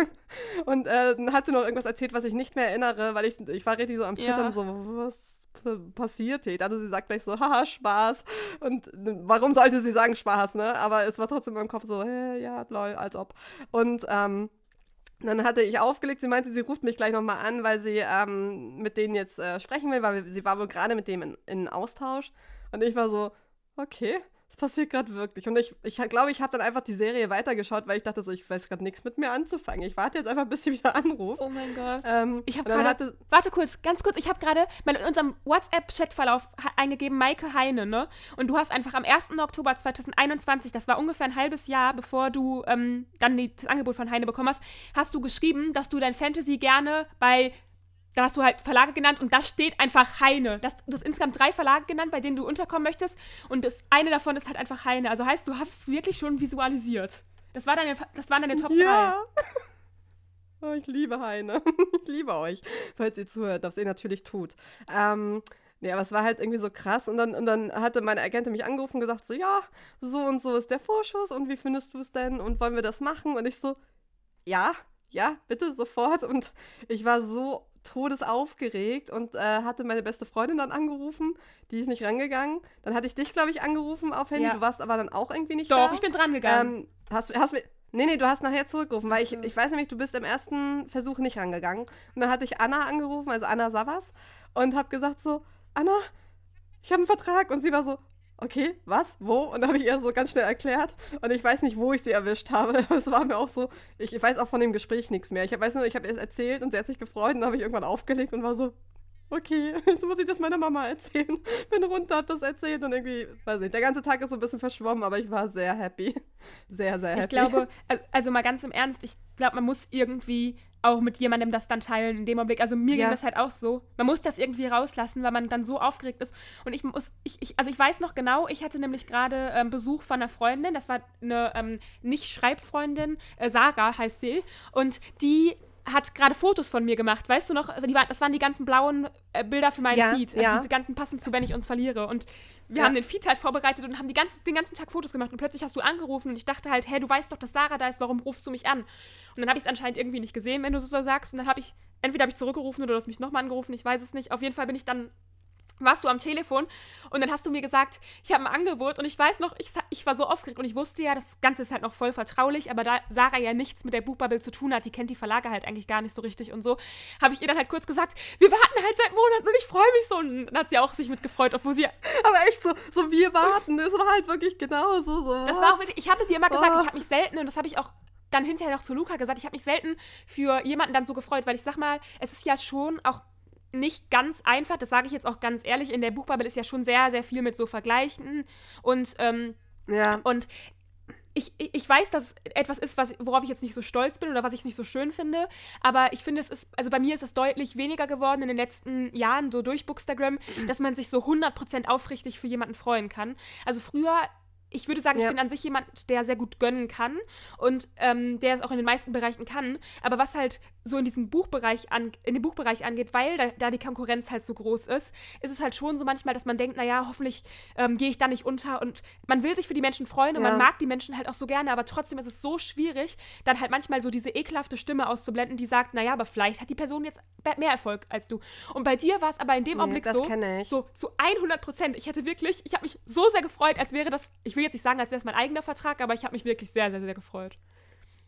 Und äh, dann hat sie noch irgendwas erzählt, was ich nicht mehr erinnere, weil ich, ich war richtig so am Zittern, ja. so, was passiert hier. Also sie sagt gleich so, haha, Spaß. Und warum sollte sie sagen Spaß, ne? Aber es war trotzdem in meinem Kopf so, hey, ja, lol, als ob. Und ähm, dann hatte ich aufgelegt, sie meinte, sie ruft mich gleich nochmal an, weil sie ähm, mit denen jetzt äh, sprechen will, weil sie war wohl gerade mit dem in, in Austausch. Und ich war so, okay passiert gerade wirklich. Und ich glaube, ich, glaub, ich habe dann einfach die Serie weitergeschaut, weil ich dachte so, ich weiß gerade nichts mit mir anzufangen. Ich warte jetzt einfach, bis sie wieder anruft. Oh mein Gott. Ähm, ich habe gerade, warte kurz, ganz kurz, ich habe gerade in unserem WhatsApp-Chatverlauf eingegeben, Maike Heine, ne? Und du hast einfach am 1. Oktober 2021, das war ungefähr ein halbes Jahr, bevor du ähm, dann das Angebot von Heine bekommen hast, hast du geschrieben, dass du dein Fantasy gerne bei da hast du halt Verlage genannt und da steht einfach Heine. Das, du hast insgesamt drei Verlage genannt, bei denen du unterkommen möchtest und das eine davon ist halt einfach Heine. Also heißt, du hast es wirklich schon visualisiert. Das, war deine, das waren deine Top 3. Ja. Oh, ich liebe Heine. ich liebe euch, falls ihr zuhört, was ihr natürlich tut. Ähm, ja, aber es war halt irgendwie so krass. Und dann, und dann hatte meine Agentin mich angerufen und gesagt: So, ja, so und so ist der Vorschuss und wie findest du es denn und wollen wir das machen? Und ich so: Ja, ja, bitte sofort. Und ich war so todesaufgeregt und äh, hatte meine beste Freundin dann angerufen. Die ist nicht rangegangen. Dann hatte ich dich, glaube ich, angerufen auf Handy. Ja. Du warst aber dann auch irgendwie nicht Doch, da. Doch, ich bin dran gegangen. Ähm, hast, hast mir, nee, nee, du hast nachher zurückgerufen, weil ich, ich weiß nämlich, du bist im ersten Versuch nicht rangegangen. Und dann hatte ich Anna angerufen, also Anna Savas, und habe gesagt so, Anna, ich habe einen Vertrag. Und sie war so, okay, was, wo? Und habe ich ihr so ganz schnell erklärt. Und ich weiß nicht, wo ich sie erwischt habe. Es war mir auch so, ich, weiß auch von dem Gespräch nichts mehr. Ich weiß nur, ich habe es erzählt und sie hat sich gefreut und dann habe ich irgendwann aufgelegt und war so, okay, jetzt muss ich das meiner Mama erzählen. Bin runter, hab das erzählt und irgendwie, weiß nicht, der ganze Tag ist so ein bisschen verschwommen, aber ich war sehr happy. Sehr, sehr happy. Ich glaube, also mal ganz im Ernst, ich glaube, man muss irgendwie auch mit jemandem das dann teilen in dem Augenblick. Also mir ja. ging das halt auch so. Man muss das irgendwie rauslassen, weil man dann so aufgeregt ist. Und ich muss, ich, ich also ich weiß noch genau, ich hatte nämlich gerade ähm, Besuch von einer Freundin, das war eine ähm, nicht Schreibfreundin, äh, Sarah heißt sie, und die hat gerade Fotos von mir gemacht, weißt du noch? War, das waren die ganzen blauen äh, Bilder für meinen ja, Feed. Also ja. diese ganzen passend zu, wenn ich uns verliere. Und wir ja. haben den Feed halt vorbereitet und haben die ganze, den ganzen Tag Fotos gemacht. Und plötzlich hast du angerufen und ich dachte halt, hey, du weißt doch, dass Sarah da ist, warum rufst du mich an? Und dann habe ich es anscheinend irgendwie nicht gesehen, wenn du so sagst. Und dann habe ich, entweder habe ich zurückgerufen oder du hast mich nochmal angerufen, ich weiß es nicht. Auf jeden Fall bin ich dann warst du am Telefon und dann hast du mir gesagt, ich habe ein Angebot und ich weiß noch, ich, ich war so aufgeregt und ich wusste ja, das Ganze ist halt noch voll vertraulich, aber da Sarah ja nichts mit der Buchbubble zu tun hat, die kennt die Verlage halt eigentlich gar nicht so richtig und so, habe ich ihr dann halt kurz gesagt, wir warten halt seit Monaten und ich freue mich so und dann hat sie auch sich mitgefreut, obwohl sie... Aber echt so, so wir warten, es war halt wirklich genau so. so das war auch wirklich, ich habe dir immer gesagt, oh. ich habe mich selten und das habe ich auch dann hinterher noch zu Luca gesagt, ich habe mich selten für jemanden dann so gefreut, weil ich sag mal, es ist ja schon auch nicht ganz einfach, das sage ich jetzt auch ganz ehrlich, in der Buchbubble ist ja schon sehr, sehr viel mit so Vergleichen und, ähm, ja. und ich, ich weiß, dass es etwas ist, was, worauf ich jetzt nicht so stolz bin oder was ich nicht so schön finde, aber ich finde, es ist, also bei mir ist es deutlich weniger geworden in den letzten Jahren, so durch Bookstagram, mhm. dass man sich so 100% aufrichtig für jemanden freuen kann. Also früher ich würde sagen, ja. ich bin an sich jemand, der sehr gut gönnen kann und ähm, der es auch in den meisten Bereichen kann. Aber was halt so in diesem Buchbereich an, in dem Buchbereich angeht, weil da, da, die Konkurrenz halt so groß ist, ist es halt schon so manchmal, dass man denkt, naja, hoffentlich ähm, gehe ich da nicht unter und man will sich für die Menschen freuen und ja. man mag die Menschen halt auch so gerne, aber trotzdem ist es so schwierig, dann halt manchmal so diese ekelhafte Stimme auszublenden, die sagt, naja, aber vielleicht hat die Person jetzt mehr Erfolg als du. Und bei dir war es aber in dem Augenblick so, so zu 100 Prozent. Ich hätte wirklich, ich habe mich so sehr gefreut, als wäre das, ich will jetzt nicht sagen, als wäre es mein eigener Vertrag, aber ich habe mich wirklich sehr, sehr, sehr gefreut.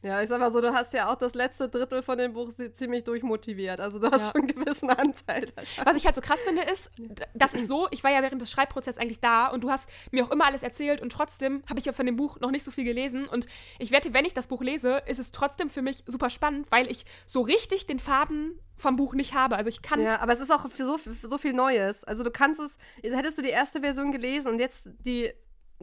Ja, ich sag mal so, du hast ja auch das letzte Drittel von dem Buch ziemlich durchmotiviert. Also du hast ja. schon einen gewissen Anteil. Was ich halt so krass finde, ist, dass ich so, ich war ja während des Schreibprozesses eigentlich da und du hast mir auch immer alles erzählt und trotzdem habe ich ja von dem Buch noch nicht so viel gelesen. Und ich wette, wenn ich das Buch lese, ist es trotzdem für mich super spannend, weil ich so richtig den Faden vom Buch nicht habe. Also ich kann. Ja, aber es ist auch für so, für so viel Neues. Also du kannst es, hättest du die erste Version gelesen und jetzt die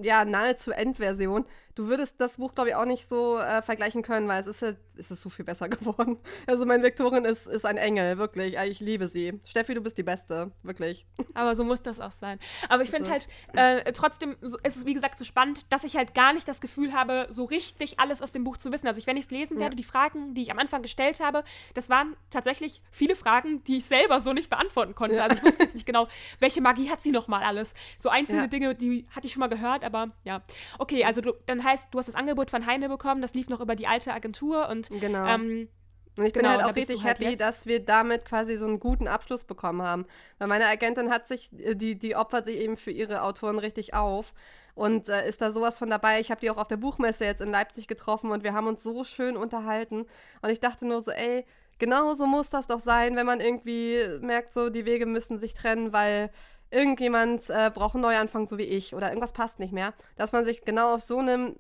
ja, nahezu Endversion. Du würdest das Buch, glaube ich, auch nicht so äh, vergleichen können, weil es ist, es ist so viel besser geworden. Also meine Lektorin ist, ist ein Engel, wirklich. Ich liebe sie. Steffi, du bist die Beste, wirklich. Aber so muss das auch sein. Aber ich finde halt äh, trotzdem, es ist wie gesagt so spannend, dass ich halt gar nicht das Gefühl habe, so richtig alles aus dem Buch zu wissen. Also ich, wenn ich es lesen werde, ja. die Fragen, die ich am Anfang gestellt habe, das waren tatsächlich viele Fragen, die ich selber so nicht beantworten konnte. Ja. Also ich wusste jetzt nicht genau, welche Magie hat sie nochmal alles. So einzelne ja. Dinge, die hatte ich schon mal gehört, aber ja. Okay, also du, dann heißt, du hast das Angebot von Heine bekommen, das lief noch über die alte Agentur und genau. Ähm, und ich bin genau, halt auch richtig halt happy, jetzt. dass wir damit quasi so einen guten Abschluss bekommen haben. Weil meine Agentin hat sich, äh, die, die opfert sich eben für ihre Autoren richtig auf und äh, ist da sowas von dabei. Ich habe die auch auf der Buchmesse jetzt in Leipzig getroffen und wir haben uns so schön unterhalten. Und ich dachte nur so, ey, genau so muss das doch sein, wenn man irgendwie merkt, so die Wege müssen sich trennen, weil irgendjemand äh, braucht einen Neuanfang, so wie ich, oder irgendwas passt nicht mehr, dass man sich genau auf so einem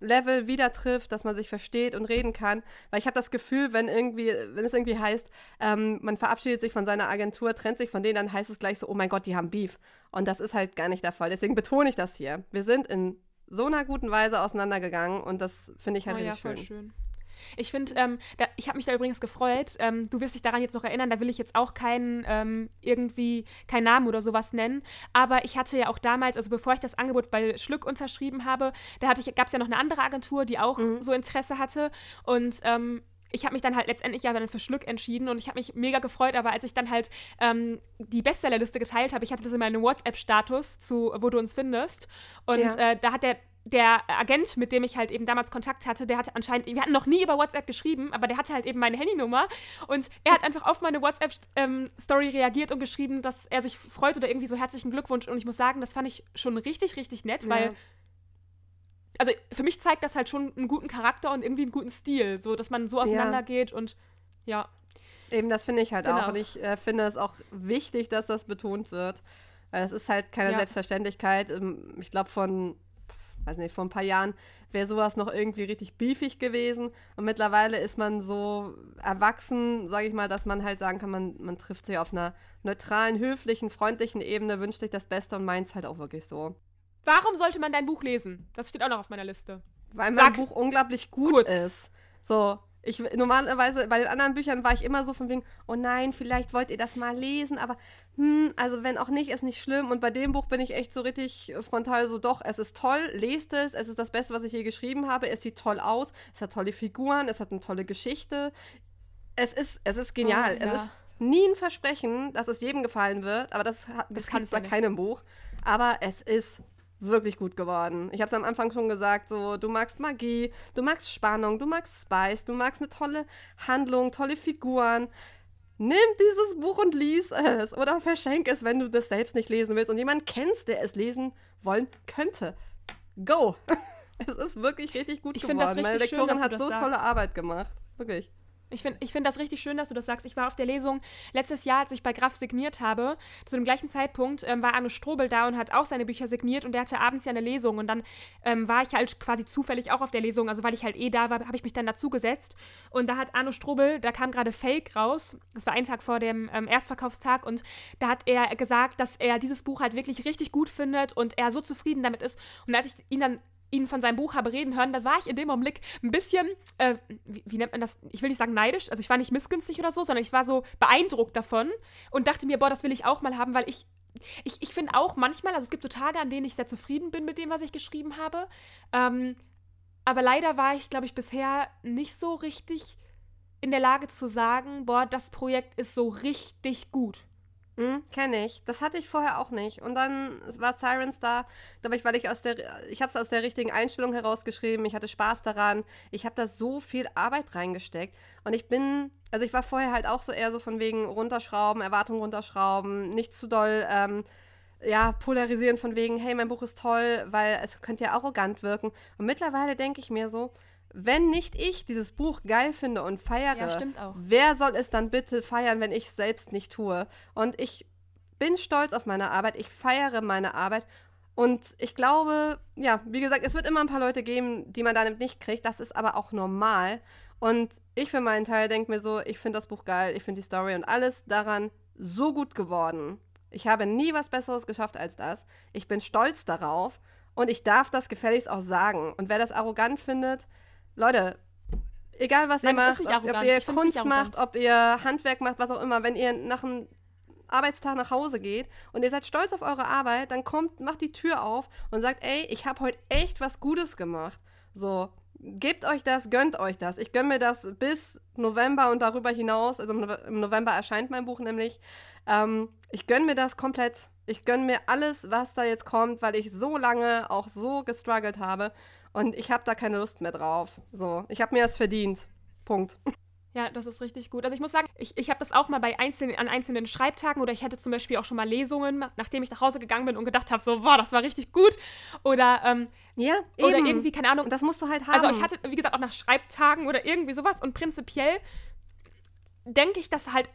Level wieder trifft, dass man sich versteht und reden kann. Weil ich habe das Gefühl, wenn irgendwie, wenn es irgendwie heißt, ähm, man verabschiedet sich von seiner Agentur, trennt sich von denen, dann heißt es gleich so, oh mein Gott, die haben Beef. Und das ist halt gar nicht der Fall. Deswegen betone ich das hier. Wir sind in so einer guten Weise auseinandergegangen und das finde ich halt oh, richtig ja, schön. schön. Ich finde, ähm, ich habe mich da übrigens gefreut. Ähm, du wirst dich daran jetzt noch erinnern, da will ich jetzt auch keinen ähm, irgendwie keinen Namen oder sowas nennen. Aber ich hatte ja auch damals, also bevor ich das Angebot bei Schlück unterschrieben habe, da gab es ja noch eine andere Agentur, die auch mhm. so Interesse hatte. Und ähm, ich habe mich dann halt letztendlich ja dann für Schlück entschieden und ich habe mich mega gefreut, aber als ich dann halt ähm, die Bestsellerliste geteilt habe, ich hatte das in meinem WhatsApp-Status zu, wo du uns findest und ja. äh, da hat der der Agent, mit dem ich halt eben damals Kontakt hatte, der hatte anscheinend, wir hatten noch nie über WhatsApp geschrieben, aber der hatte halt eben meine Handynummer und er hat einfach auf meine WhatsApp-Story ähm, reagiert und geschrieben, dass er sich freut oder irgendwie so herzlichen Glückwunsch und ich muss sagen, das fand ich schon richtig, richtig nett, ja. weil also für mich zeigt das halt schon einen guten Charakter und irgendwie einen guten Stil, so dass man so auseinandergeht ja. und ja. Eben, das finde ich halt genau. auch und ich äh, finde es auch wichtig, dass das betont wird, weil es ist halt keine ja. Selbstverständlichkeit. Ähm, ich glaube, von weiß nicht, vor ein paar Jahren wäre sowas noch irgendwie richtig beefig gewesen. Und mittlerweile ist man so erwachsen, sage ich mal, dass man halt sagen kann, man, man trifft sich auf einer neutralen, höflichen, freundlichen Ebene, wünscht sich das Beste und meint es halt auch wirklich so. Warum sollte man dein Buch lesen? Das steht auch noch auf meiner Liste. Weil mein Sag Buch unglaublich gut kurz. ist. So, ich, normalerweise bei den anderen Büchern war ich immer so von wegen, oh nein, vielleicht wollt ihr das mal lesen, aber hm, also wenn auch nicht, ist nicht schlimm. Und bei dem Buch bin ich echt so richtig frontal so, doch, es ist toll, lest es, es ist das Beste, was ich je geschrieben habe, es sieht toll aus, es hat tolle Figuren, es hat eine tolle Geschichte. Es ist, es ist genial. Oh, ja. Es ist nie ein Versprechen, dass es jedem gefallen wird, aber das, das, das kann bei keinem Buch. Aber es ist wirklich gut geworden. Ich habe es am Anfang schon gesagt, so du magst Magie, du magst Spannung, du magst Spice, du magst eine tolle Handlung, tolle Figuren. Nimm dieses Buch und lies es oder verschenk es, wenn du das selbst nicht lesen willst und jemanden kennst, der es lesen wollen könnte. Go! es ist wirklich richtig gut ich geworden. Meine Lektorin schön, hat so sagst. tolle Arbeit gemacht. Wirklich. Ich finde ich find das richtig schön, dass du das sagst. Ich war auf der Lesung letztes Jahr, als ich bei Graf signiert habe. Zu dem gleichen Zeitpunkt ähm, war Arno Strobel da und hat auch seine Bücher signiert und der hatte abends ja eine Lesung. Und dann ähm, war ich halt quasi zufällig auch auf der Lesung. Also weil ich halt eh da war, habe ich mich dann dazu gesetzt. Und da hat Arno Strobel, da kam gerade Fake raus. Das war ein Tag vor dem ähm, Erstverkaufstag. Und da hat er gesagt, dass er dieses Buch halt wirklich richtig gut findet und er so zufrieden damit ist. Und als ich ihn dann ihn von seinem Buch habe reden hören, da war ich in dem Augenblick ein bisschen, äh, wie, wie, nennt man das? Ich will nicht sagen neidisch, also ich war nicht missgünstig oder so, sondern ich war so beeindruckt davon und dachte mir, boah, das will ich auch mal haben, weil ich. Ich, ich finde auch manchmal, also es gibt so Tage, an denen ich sehr zufrieden bin mit dem, was ich geschrieben habe. Ähm, aber leider war ich, glaube ich, bisher nicht so richtig in der Lage zu sagen, boah, das Projekt ist so richtig gut. Mhm, Kenne ich. Das hatte ich vorher auch nicht. Und dann war Sirens da, glaube ich, weil ich aus der, ich habe es aus der richtigen Einstellung herausgeschrieben. Ich hatte Spaß daran. Ich habe da so viel Arbeit reingesteckt. Und ich bin, also ich war vorher halt auch so eher so von wegen runterschrauben, Erwartungen runterschrauben, nicht zu doll, ähm, ja, polarisieren von wegen, hey, mein Buch ist toll, weil es könnte ja arrogant wirken. Und mittlerweile denke ich mir so, wenn nicht ich dieses Buch geil finde und feiere, ja, wer soll es dann bitte feiern, wenn ich es selbst nicht tue? Und ich bin stolz auf meine Arbeit, ich feiere meine Arbeit und ich glaube, ja, wie gesagt, es wird immer ein paar Leute geben, die man dann nicht kriegt, das ist aber auch normal. Und ich für meinen Teil denke mir so, ich finde das Buch geil, ich finde die Story und alles daran so gut geworden. Ich habe nie was Besseres geschafft als das. Ich bin stolz darauf und ich darf das gefälligst auch sagen. Und wer das arrogant findet, Leute, egal was Nein, ihr macht, ob, ob, ihr Kunst macht, ob ihr Handwerk macht, was auch immer, wenn ihr nach einem Arbeitstag nach Hause geht und ihr seid stolz auf eure Arbeit, dann kommt, macht die Tür auf und sagt, ey, ich habe heute echt was Gutes gemacht. So, gebt euch das, gönnt euch das. Ich gönne mir das bis November und darüber hinaus. Also im November erscheint mein Buch nämlich. Ähm, ich gönne mir das komplett. Ich gönne mir alles, was da jetzt kommt, weil ich so lange auch so gestruggelt habe. Und ich habe da keine Lust mehr drauf. So, ich habe mir das verdient. Punkt. Ja, das ist richtig gut. Also ich muss sagen, ich, ich habe das auch mal bei einzelnen, an einzelnen Schreibtagen oder ich hatte zum Beispiel auch schon mal Lesungen, nachdem ich nach Hause gegangen bin und gedacht habe, so, boah, das war richtig gut. Oder, ähm, ja, eben. oder irgendwie, keine Ahnung. Das musst du halt haben. Also ich hatte, wie gesagt, auch nach Schreibtagen oder irgendwie sowas und prinzipiell denke ich, dass halt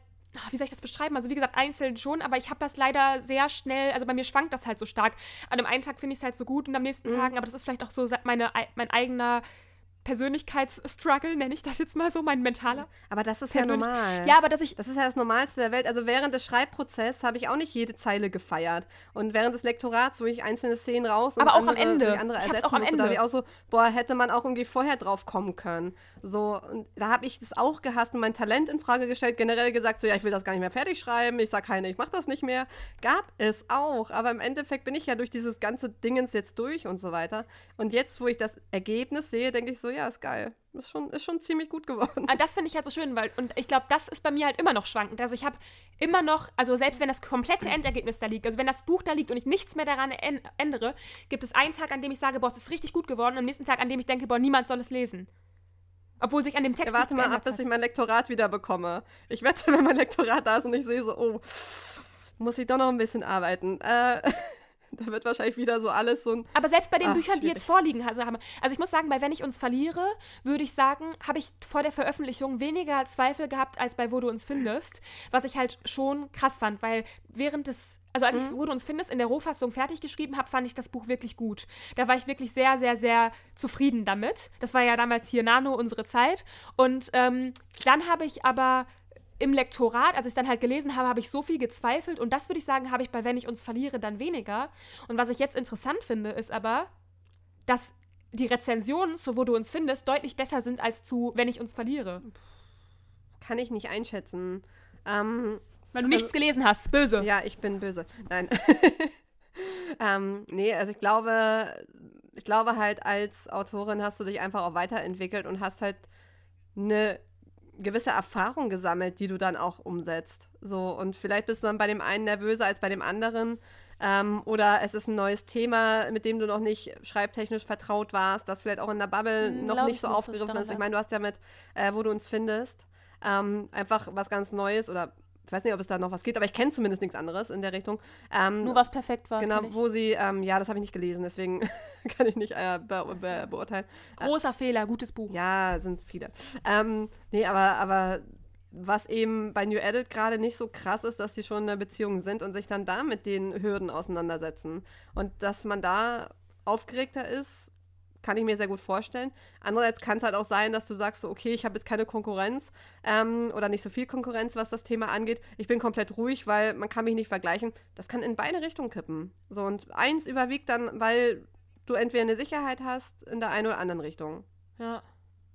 wie soll ich das beschreiben? Also wie gesagt, einzeln schon, aber ich habe das leider sehr schnell, also bei mir schwankt das halt so stark. An dem einen Tag finde ich es halt so gut und am nächsten mhm. Tagen, aber das ist vielleicht auch so meine, mein eigener Persönlichkeitsstruggle, nenne ich das jetzt mal so, mein mentaler. Aber das ist ja normal. Ja, aber dass ich. Das ist ja das Normalste der Welt. Also während des Schreibprozesses habe ich auch nicht jede Zeile gefeiert. Und während des Lektorats, wo ich einzelne Szenen raus aber auch andere, am Ende. Die andere ich ersetzen auch am musste, Ende. da ich auch so, boah, hätte man auch irgendwie vorher drauf kommen können. So, und da habe ich das auch gehasst und mein Talent in Frage gestellt, generell gesagt, so, ja, ich will das gar nicht mehr fertig schreiben, ich sage keine, ich mache das nicht mehr. Gab es auch. Aber im Endeffekt bin ich ja durch dieses ganze Dingens jetzt durch und so weiter. Und jetzt, wo ich das Ergebnis sehe, denke ich so, ja, ist geil. Ist schon, ist schon ziemlich gut geworden. Ah, das finde ich halt so schön, weil, und ich glaube, das ist bei mir halt immer noch schwankend. Also ich habe immer noch, also selbst wenn das komplette Endergebnis da liegt, also wenn das Buch da liegt und ich nichts mehr daran ändere, gibt es einen Tag, an dem ich sage, boah, es ist richtig gut geworden und am nächsten Tag, an dem ich denke, boah, niemand soll es lesen. Obwohl sich an dem Text ja, Warte mal ab, bis ich mein Lektorat wieder bekomme. Ich wette, wenn mein Lektorat da ist und ich sehe so, oh, muss ich doch noch ein bisschen arbeiten. Äh, Da wird wahrscheinlich wieder so alles so ein. Aber selbst bei den Ach, Büchern, schwierig. die jetzt vorliegen, also haben. Also ich muss sagen, bei Wenn ich uns verliere, würde ich sagen, habe ich vor der Veröffentlichung weniger Zweifel gehabt, als bei Wo du uns findest. Was ich halt schon krass fand, weil während des also als mhm. ich Wo du uns findest in der Rohfassung fertig geschrieben habe, fand ich das Buch wirklich gut. Da war ich wirklich sehr, sehr, sehr zufrieden damit. Das war ja damals hier Nano, unsere Zeit. Und ähm, dann habe ich aber im Lektorat, als ich dann halt gelesen habe, habe ich so viel gezweifelt und das würde ich sagen, habe ich bei Wenn ich uns verliere dann weniger. Und was ich jetzt interessant finde, ist aber, dass die Rezensionen zu Wo du uns findest deutlich besser sind als zu Wenn ich uns verliere. Kann ich nicht einschätzen. Ähm, Weil du nichts also, gelesen hast. Böse. Ja, ich bin böse. Nein. ähm, nee, also ich glaube, ich glaube halt, als Autorin hast du dich einfach auch weiterentwickelt und hast halt eine gewisse Erfahrung gesammelt, die du dann auch umsetzt. So, und vielleicht bist du dann bei dem einen nervöser als bei dem anderen. Ähm, oder es ist ein neues Thema, mit dem du noch nicht schreibtechnisch vertraut warst, das vielleicht auch in der Bubble hm, noch nicht so aufgegriffen ist. Ich meine, du hast ja mit, äh, wo du uns findest, ähm, einfach was ganz Neues oder ich weiß nicht, ob es da noch was gibt, aber ich kenne zumindest nichts anderes in der Richtung. Ähm, Nur was perfekt war. Genau, wo sie, ähm, ja, das habe ich nicht gelesen, deswegen kann ich nicht äh, be be beurteilen. Großer äh, Fehler, gutes Buch. Ja, sind viele. Ähm, nee, aber, aber was eben bei New Adult gerade nicht so krass ist, dass die schon in einer Beziehung sind und sich dann da mit den Hürden auseinandersetzen. Und dass man da aufgeregter ist kann ich mir sehr gut vorstellen. Andererseits kann es halt auch sein, dass du sagst, so, okay, ich habe jetzt keine Konkurrenz ähm, oder nicht so viel Konkurrenz, was das Thema angeht. Ich bin komplett ruhig, weil man kann mich nicht vergleichen. Das kann in beide Richtungen kippen. So, und eins überwiegt dann, weil du entweder eine Sicherheit hast in der einen oder anderen Richtung. Ja.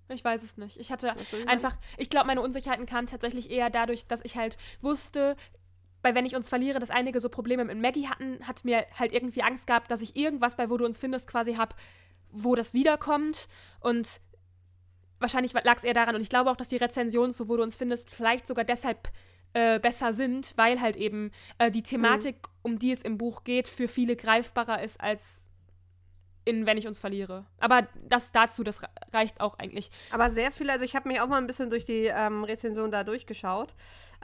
Ich weiß es nicht. Ich hatte einfach, ich glaube, meine Unsicherheiten kamen tatsächlich eher dadurch, dass ich halt wusste, weil wenn ich uns verliere, dass einige so Probleme mit Maggie hatten, hat mir halt irgendwie Angst gehabt, dass ich irgendwas bei Wo du uns findest quasi habe, wo das wiederkommt. Und wahrscheinlich lag es eher daran. Und ich glaube auch, dass die Rezensionen, so wo du uns findest, vielleicht sogar deshalb äh, besser sind, weil halt eben äh, die Thematik, mhm. um die es im Buch geht, für viele greifbarer ist als in Wenn ich uns verliere. Aber das dazu, das reicht auch eigentlich. Aber sehr viele, also ich habe mich auch mal ein bisschen durch die ähm, Rezension da durchgeschaut.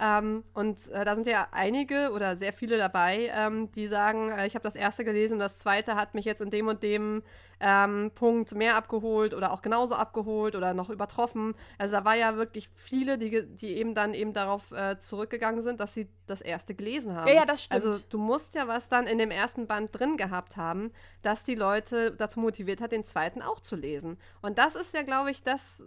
Ähm, und äh, da sind ja einige oder sehr viele dabei, ähm, die sagen, äh, ich habe das erste gelesen und das zweite hat mich jetzt in dem und dem ähm, Punkt mehr abgeholt oder auch genauso abgeholt oder noch übertroffen. Also da war ja wirklich viele, die, die eben dann eben darauf äh, zurückgegangen sind, dass sie das erste gelesen haben. Ja, ja, das stimmt. Also du musst ja was dann in dem ersten Band drin gehabt haben, dass die Leute dazu motiviert hat, den zweiten auch zu lesen. Und das ist ja, glaube ich, das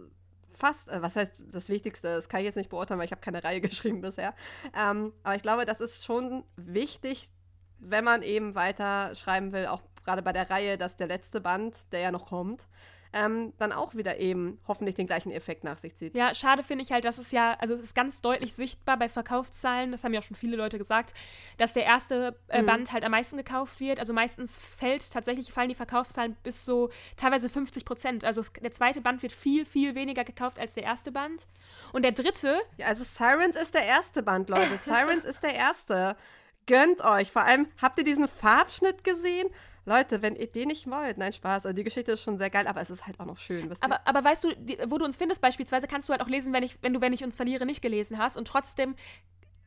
fast, äh, was heißt das Wichtigste, das kann ich jetzt nicht beurteilen, weil ich habe keine Reihe geschrieben bisher. Ähm, aber ich glaube, das ist schon wichtig, wenn man eben weiter schreiben will, auch gerade bei der Reihe, dass der letzte Band, der ja noch kommt, ähm, dann auch wieder eben hoffentlich den gleichen Effekt nach sich zieht. Ja, schade finde ich halt, dass es ja, also es ist ganz deutlich sichtbar bei Verkaufszahlen, das haben ja auch schon viele Leute gesagt, dass der erste äh, mhm. Band halt am meisten gekauft wird. Also meistens fällt tatsächlich, fallen die Verkaufszahlen bis so teilweise 50 Prozent. Also es, der zweite Band wird viel, viel weniger gekauft als der erste Band. Und der dritte. Ja, also Sirens ist der erste Band, Leute. Sirens ist der erste. Gönnt euch. Vor allem, habt ihr diesen Farbschnitt gesehen? Leute, wenn ihr den nicht wollt, nein, Spaß. Also die Geschichte ist schon sehr geil, aber es ist halt auch noch schön. Aber, aber weißt du, die, wo du uns findest beispielsweise, kannst du halt auch lesen, wenn, ich, wenn du Wenn ich uns verliere nicht gelesen hast. Und trotzdem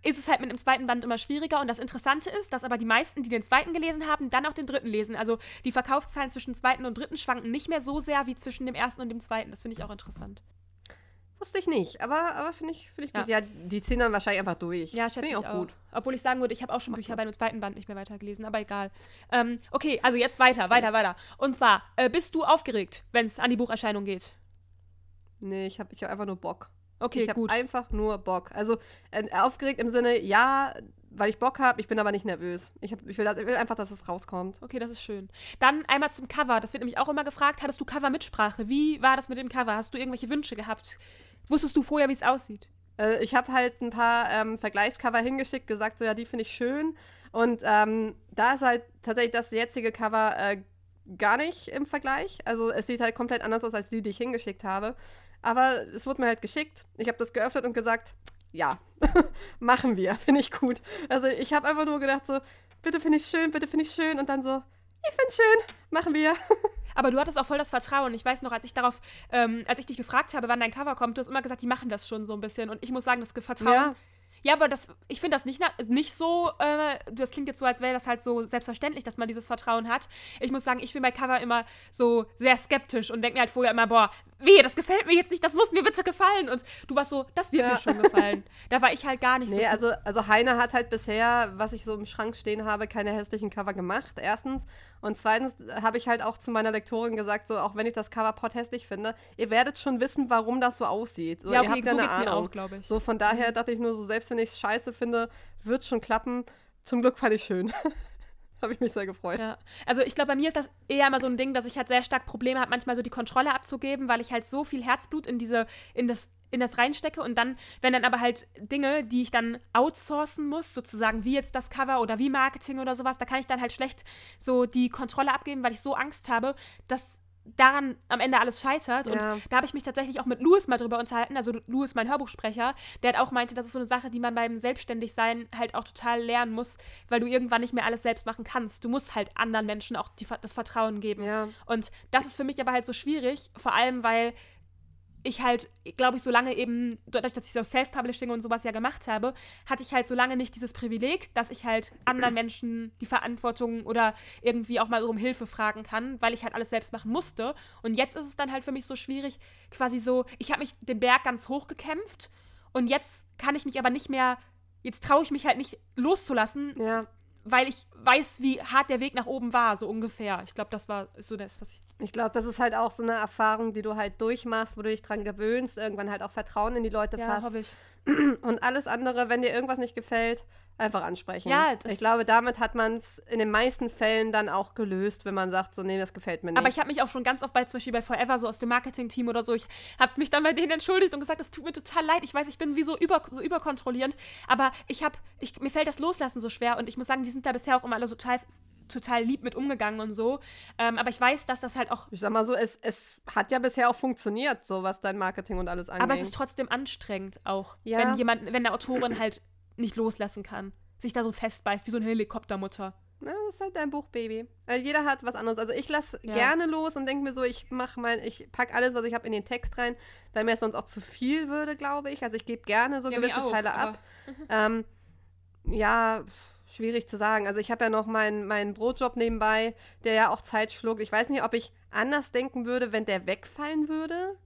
ist es halt mit dem zweiten Band immer schwieriger. Und das Interessante ist, dass aber die meisten, die den zweiten gelesen haben, dann auch den dritten lesen. Also die Verkaufszahlen zwischen zweiten und dritten schwanken nicht mehr so sehr wie zwischen dem ersten und dem zweiten. Das finde ich auch interessant. Wusste ich nicht, aber, aber finde ich, find ich ja. gut. Ja, die ziehen dann wahrscheinlich einfach durch. Ja, schätze ich auch, auch, gut. Obwohl ich sagen würde, ich habe auch schon Mach Bücher bei dem zweiten Band nicht mehr weitergelesen, aber egal. Ähm, okay, also jetzt weiter, weiter, weiter. Und zwar, äh, bist du aufgeregt, wenn es an die Bucherscheinung geht? Nee, ich habe ich hab einfach nur Bock. Okay, ich gut. einfach nur Bock. Also äh, aufgeregt im Sinne, ja, weil ich Bock habe, ich bin aber nicht nervös. Ich, hab, ich, will ich, will einfach, dass es rauskommt. Okay, das ist schön. Dann einmal zum Cover. Das wird nämlich auch immer gefragt. Hattest du Cover-Mitsprache? Wie war das mit dem Cover? Hast du irgendwelche Wünsche gehabt? Wusstest du vorher, wie es aussieht? Äh, ich habe halt ein paar ähm, Vergleichscover hingeschickt, gesagt, so ja, die finde ich schön. Und ähm, da ist halt tatsächlich das jetzige Cover äh, gar nicht im Vergleich. Also es sieht halt komplett anders aus als die, die ich hingeschickt habe. Aber es wurde mir halt geschickt. Ich habe das geöffnet und gesagt, ja, machen wir, finde ich gut. Also ich habe einfach nur gedacht so, bitte finde ich schön, bitte finde ich schön. Und dann so, ich finde es schön, machen wir. Aber du hattest auch voll das Vertrauen. Ich weiß noch, als ich darauf, ähm, als ich dich gefragt habe, wann dein Cover kommt, du hast immer gesagt, die machen das schon so ein bisschen. Und ich muss sagen, das Vertrauen. Ja. Ja, aber das, ich finde das nicht, nicht so, äh, das klingt jetzt so, als wäre das halt so selbstverständlich, dass man dieses Vertrauen hat. Ich muss sagen, ich bin bei Cover immer so sehr skeptisch und denke mir halt vorher immer, boah, weh, das gefällt mir jetzt nicht, das muss mir bitte gefallen. Und du warst so, das wird ja. mir schon gefallen. da war ich halt gar nicht nee, so. Nee, also, also Heine hat halt bisher, was ich so im Schrank stehen habe, keine hässlichen Cover gemacht, erstens. Und zweitens habe ich halt auch zu meiner Lektorin gesagt, so, auch wenn ich das Cover hässlich finde, ihr werdet schon wissen, warum das so aussieht. So, ja, okay, ihr habt so eine Ahnung. mir auch, glaube ich. So, von daher mhm. dachte ich nur so, selbst wenn ich es scheiße finde, wird schon klappen. Zum Glück fand ich schön. habe ich mich sehr gefreut. Ja. Also ich glaube, bei mir ist das eher immer so ein Ding, dass ich halt sehr stark Probleme habe, manchmal so die Kontrolle abzugeben, weil ich halt so viel Herzblut in diese, in das in das reinstecke und dann, wenn dann aber halt Dinge, die ich dann outsourcen muss, sozusagen wie jetzt das Cover oder wie Marketing oder sowas, da kann ich dann halt schlecht so die Kontrolle abgeben, weil ich so Angst habe, dass daran am Ende alles scheitert. Und ja. da habe ich mich tatsächlich auch mit Louis mal drüber unterhalten. Also Louis, mein Hörbuchsprecher, der hat auch meinte, das ist so eine Sache, die man beim Selbstständigsein halt auch total lernen muss, weil du irgendwann nicht mehr alles selbst machen kannst. Du musst halt anderen Menschen auch die, das Vertrauen geben. Ja. Und das ist für mich aber halt so schwierig, vor allem weil ich halt, glaube ich, so lange eben, dadurch, dass ich so Self-Publishing und sowas ja gemacht habe, hatte ich halt so lange nicht dieses Privileg, dass ich halt anderen Menschen die Verantwortung oder irgendwie auch mal um Hilfe fragen kann, weil ich halt alles selbst machen musste. Und jetzt ist es dann halt für mich so schwierig, quasi so, ich habe mich den Berg ganz hoch gekämpft und jetzt kann ich mich aber nicht mehr, jetzt traue ich mich halt nicht loszulassen, ja. Weil ich weiß, wie hart der Weg nach oben war, so ungefähr. Ich glaube, das war so das, was ich ich glaube, das ist halt auch so eine Erfahrung, die du halt durchmachst, wo du dich dran gewöhnst, irgendwann halt auch Vertrauen in die Leute ja, fasst. Hoffe ich. Und alles andere, wenn dir irgendwas nicht gefällt, einfach ansprechen. Ja, ich glaube, damit hat man es in den meisten Fällen dann auch gelöst, wenn man sagt, so, nee, das gefällt mir nicht. Aber ich habe mich auch schon ganz oft bei, zum Beispiel bei Forever, so aus dem Marketing-Team oder so, ich habe mich dann bei denen entschuldigt und gesagt, es tut mir total leid. Ich weiß, ich bin wie so, über, so überkontrollierend, aber ich habe, ich, mir fällt das Loslassen so schwer und ich muss sagen, die sind da bisher auch immer alle so total total lieb mit umgegangen und so. Ähm, aber ich weiß, dass das halt auch. Ich sag mal so, es, es hat ja bisher auch funktioniert, so was dein Marketing und alles angeht. Aber es ist trotzdem anstrengend auch, ja. wenn jemand, wenn der Autorin halt nicht loslassen kann, sich da so festbeißt wie so eine Helikoptermutter. Na, das ist halt dein Buchbaby. Also jeder hat was anderes. Also ich lasse ja. gerne los und denke mir so, ich mache mein, ich packe alles, was ich habe, in den Text rein, weil mir es sonst auch zu viel würde, glaube ich. Also ich gebe gerne so ja, gewisse auch, Teile ab. ähm, ja, schwierig zu sagen. Also ich habe ja noch meinen mein Brotjob nebenbei, der ja auch Zeit schluckt. Ich weiß nicht, ob ich anders denken würde, wenn der wegfallen würde.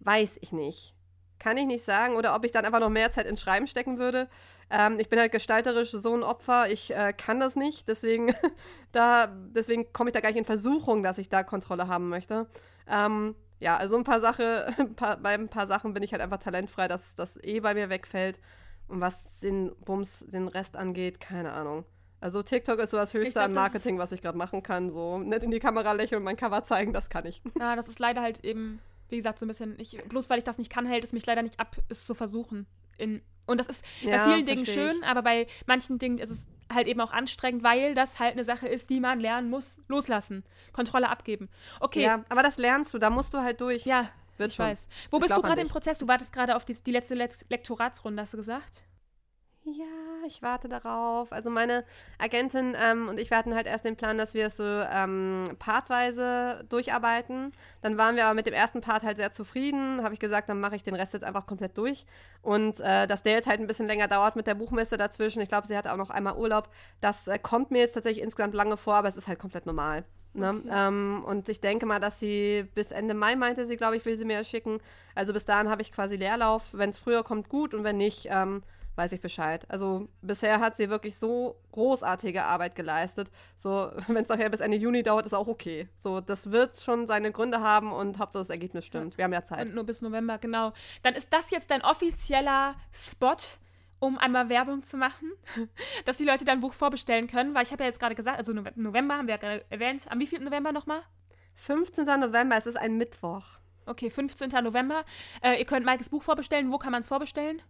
Weiß ich nicht. Kann ich nicht sagen. Oder ob ich dann einfach noch mehr Zeit ins Schreiben stecken würde. Ähm, ich bin halt gestalterisch so ein Opfer. Ich äh, kann das nicht. Deswegen, deswegen komme ich da gar nicht in Versuchung, dass ich da Kontrolle haben möchte. Ähm, ja, also ein paar Sachen, bei ein paar Sachen bin ich halt einfach talentfrei, dass das eh bei mir wegfällt. Und was den Bums, den Rest angeht, keine Ahnung. Also TikTok ist so das Höchste glaub, an Marketing, was ich gerade machen kann. So nicht in die Kamera lächeln und mein Cover zeigen, das kann ich. Ja, das ist leider halt eben, wie gesagt, so ein bisschen, ich, bloß weil ich das nicht kann, hält es mich leider nicht ab, es zu versuchen. In, und das ist ja, bei vielen Dingen schön, ich. aber bei manchen Dingen ist es halt eben auch anstrengend, weil das halt eine Sache ist, die man lernen muss. Loslassen, Kontrolle abgeben. Okay. Ja, aber das lernst du, da musst du halt durch. Ja, wird ich schon. weiß. Wo ich bist du gerade im Prozess? Du wartest gerade auf die, die letzte Lektoratsrunde, hast du gesagt? Ja, ich warte darauf. Also meine Agentin ähm, und ich, wir hatten halt erst den Plan, dass wir es so ähm, partweise durcharbeiten. Dann waren wir aber mit dem ersten Part halt sehr zufrieden. Habe ich gesagt, dann mache ich den Rest jetzt einfach komplett durch. Und äh, dass der jetzt halt ein bisschen länger dauert mit der Buchmesse dazwischen. Ich glaube, sie hatte auch noch einmal Urlaub. Das äh, kommt mir jetzt tatsächlich insgesamt lange vor, aber es ist halt komplett normal. Ne? Okay. Ähm, und ich denke mal, dass sie bis Ende Mai meinte sie, glaube ich, will sie mir schicken. Also bis dahin habe ich quasi Leerlauf. Wenn es früher kommt, gut. Und wenn nicht, ähm, weiß ich Bescheid. Also bisher hat sie wirklich so großartige Arbeit geleistet. So, wenn es nachher bis Ende Juni dauert, ist auch okay. So, das wird schon seine Gründe haben und Hauptsache das Ergebnis stimmt. Wir haben ja Zeit. Und nur bis November, genau. Dann ist das jetzt dein offizieller Spot um einmal Werbung zu machen, dass die Leute dein Buch vorbestellen können, weil ich habe ja jetzt gerade gesagt, also November haben wir ja gerade erwähnt. Am wievielten November nochmal? 15. November, es ist ein Mittwoch. Okay, 15. November. Äh, ihr könnt Maikes Buch vorbestellen. Wo kann man es vorbestellen?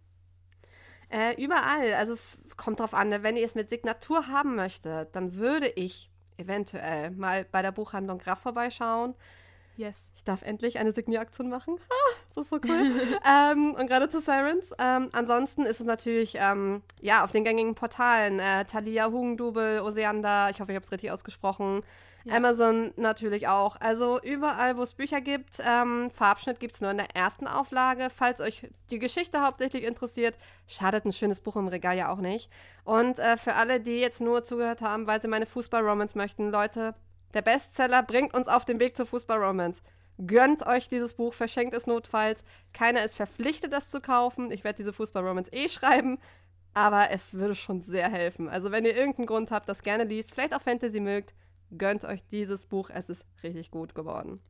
Äh, überall. Also kommt drauf an, ne? wenn ihr es mit Signatur haben möchtet, dann würde ich eventuell mal bei der Buchhandlung Graf vorbeischauen. Yes. Ich darf endlich eine Signieraktion machen. Ah, das ist so cool. ähm, und gerade zu Sirens. Ähm, ansonsten ist es natürlich ähm, ja auf den gängigen Portalen. Äh, Thalia, Hugendubel, Oseander, ich hoffe, ich habe es richtig ausgesprochen. Ja. Amazon natürlich auch. Also überall, wo es Bücher gibt. Ähm, Farbschnitt gibt es nur in der ersten Auflage. Falls euch die Geschichte hauptsächlich interessiert, schadet ein schönes Buch im Regal ja auch nicht. Und äh, für alle, die jetzt nur zugehört haben, weil sie meine Fußball-Romance möchten, Leute, der Bestseller bringt uns auf den Weg zur Fußball-Romance. Gönnt euch dieses Buch, verschenkt es notfalls. Keiner ist verpflichtet, das zu kaufen. Ich werde diese Fußball-Romance eh schreiben. Aber es würde schon sehr helfen. Also, wenn ihr irgendeinen Grund habt, das gerne liest, vielleicht auch Fantasy mögt, gönnt euch dieses Buch. Es ist richtig gut geworden.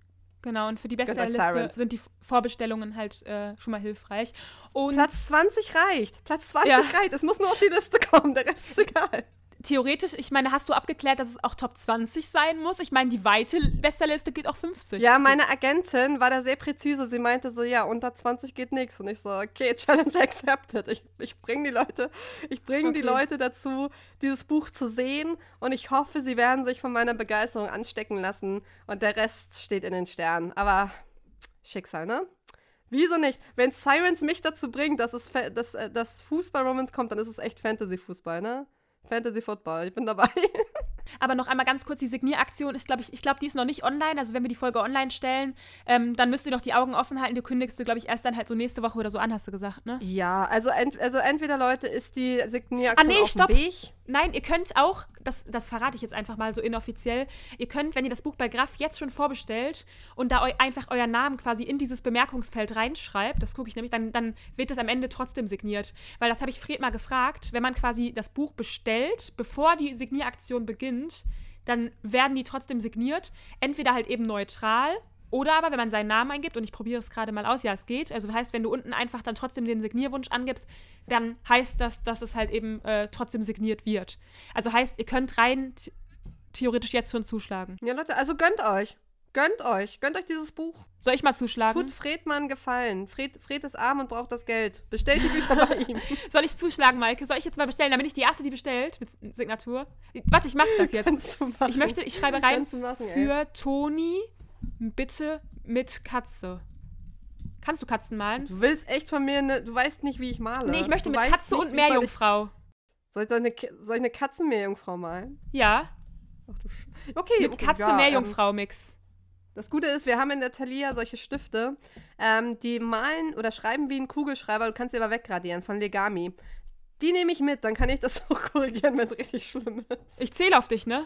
Genau, und für die Bestsellerliste sind die Vorbestellungen halt äh, schon mal hilfreich. Und Platz 20 reicht. Platz 20 ja. reicht. Es muss nur auf die Liste kommen, der Rest ist egal theoretisch, ich meine, hast du abgeklärt, dass es auch Top 20 sein muss? Ich meine, die weite Bestsellerliste geht auch 50. Ja, meine Agentin war da sehr präzise. Sie meinte so, ja, unter 20 geht nichts. Und ich so, okay, Challenge accepted. Ich, ich bringe die Leute, ich bringe okay. die Leute dazu, dieses Buch zu sehen. Und ich hoffe, sie werden sich von meiner Begeisterung anstecken lassen. Und der Rest steht in den Sternen. Aber Schicksal, ne? Wieso nicht? Wenn Sirens mich dazu bringt, dass, es dass, äh, dass Fußball-Romance kommt, dann ist es echt Fantasy-Fußball, ne? Fantasy Football. Ich bin dabei. Aber noch einmal ganz kurz, die Signieraktion ist, glaube ich, ich glaube, die ist noch nicht online. Also wenn wir die Folge online stellen, ähm, dann müsst ihr noch die Augen offen halten. Du kündigst du, glaube ich, erst dann halt so nächste Woche oder so an, hast du gesagt, ne? Ja, also, ent also entweder, Leute, ist die Signieraktion ah, nee, auf stopp. dem Weg. Nein, ihr könnt auch, das, das verrate ich jetzt einfach mal so inoffiziell, ihr könnt, wenn ihr das Buch bei Graf jetzt schon vorbestellt und da eu einfach euren Namen quasi in dieses Bemerkungsfeld reinschreibt, das gucke ich nämlich, dann, dann wird es am Ende trotzdem signiert. Weil das habe ich Fred mal gefragt, wenn man quasi das Buch bestellt, bevor die Signieraktion beginnt, dann werden die trotzdem signiert. Entweder halt eben neutral Oder aber, wenn man seinen Namen eingibt, und ich probiere es gerade mal aus, ja, es geht. Also heißt, wenn du unten einfach dann trotzdem den Signierwunsch angibst, dann heißt das, dass es halt eben äh, trotzdem signiert wird. Also heißt, ihr könnt rein theoretisch jetzt schon zuschlagen. Ja, Leute, also gönnt euch. Gönnt euch. Gönnt euch dieses Buch. Soll ich mal zuschlagen? Tut Fred mal einen Gefallen. Fred, Fred ist arm und braucht das Geld. Bestellt die Bücher bei ihm. Soll ich zuschlagen, Maike? Soll ich jetzt mal bestellen? Dann bin ich die Erste, die bestellt mit Signatur. Warte, ich mache das jetzt. Ich möchte, ich schreibe rein machen, für Toni bitte mit Katze. Kannst du Katzen malen? Du willst echt von mir eine. Du weißt nicht, wie ich male. Nee, ich möchte du mit Katze nicht, und Meerjungfrau. Soll ich, eine, soll ich eine Katzenmeerjungfrau malen? Ja, Ach du Sch Okay, mit okay, Katze ja, ähm. Das Gute ist, wir haben in der Thalia solche Stifte, ähm, die malen oder schreiben wie ein Kugelschreiber, du kannst sie aber wegradieren von Legami. Die nehme ich mit, dann kann ich das auch korrigieren, wenn es richtig schlimm ist. Ich zähle auf dich, ne?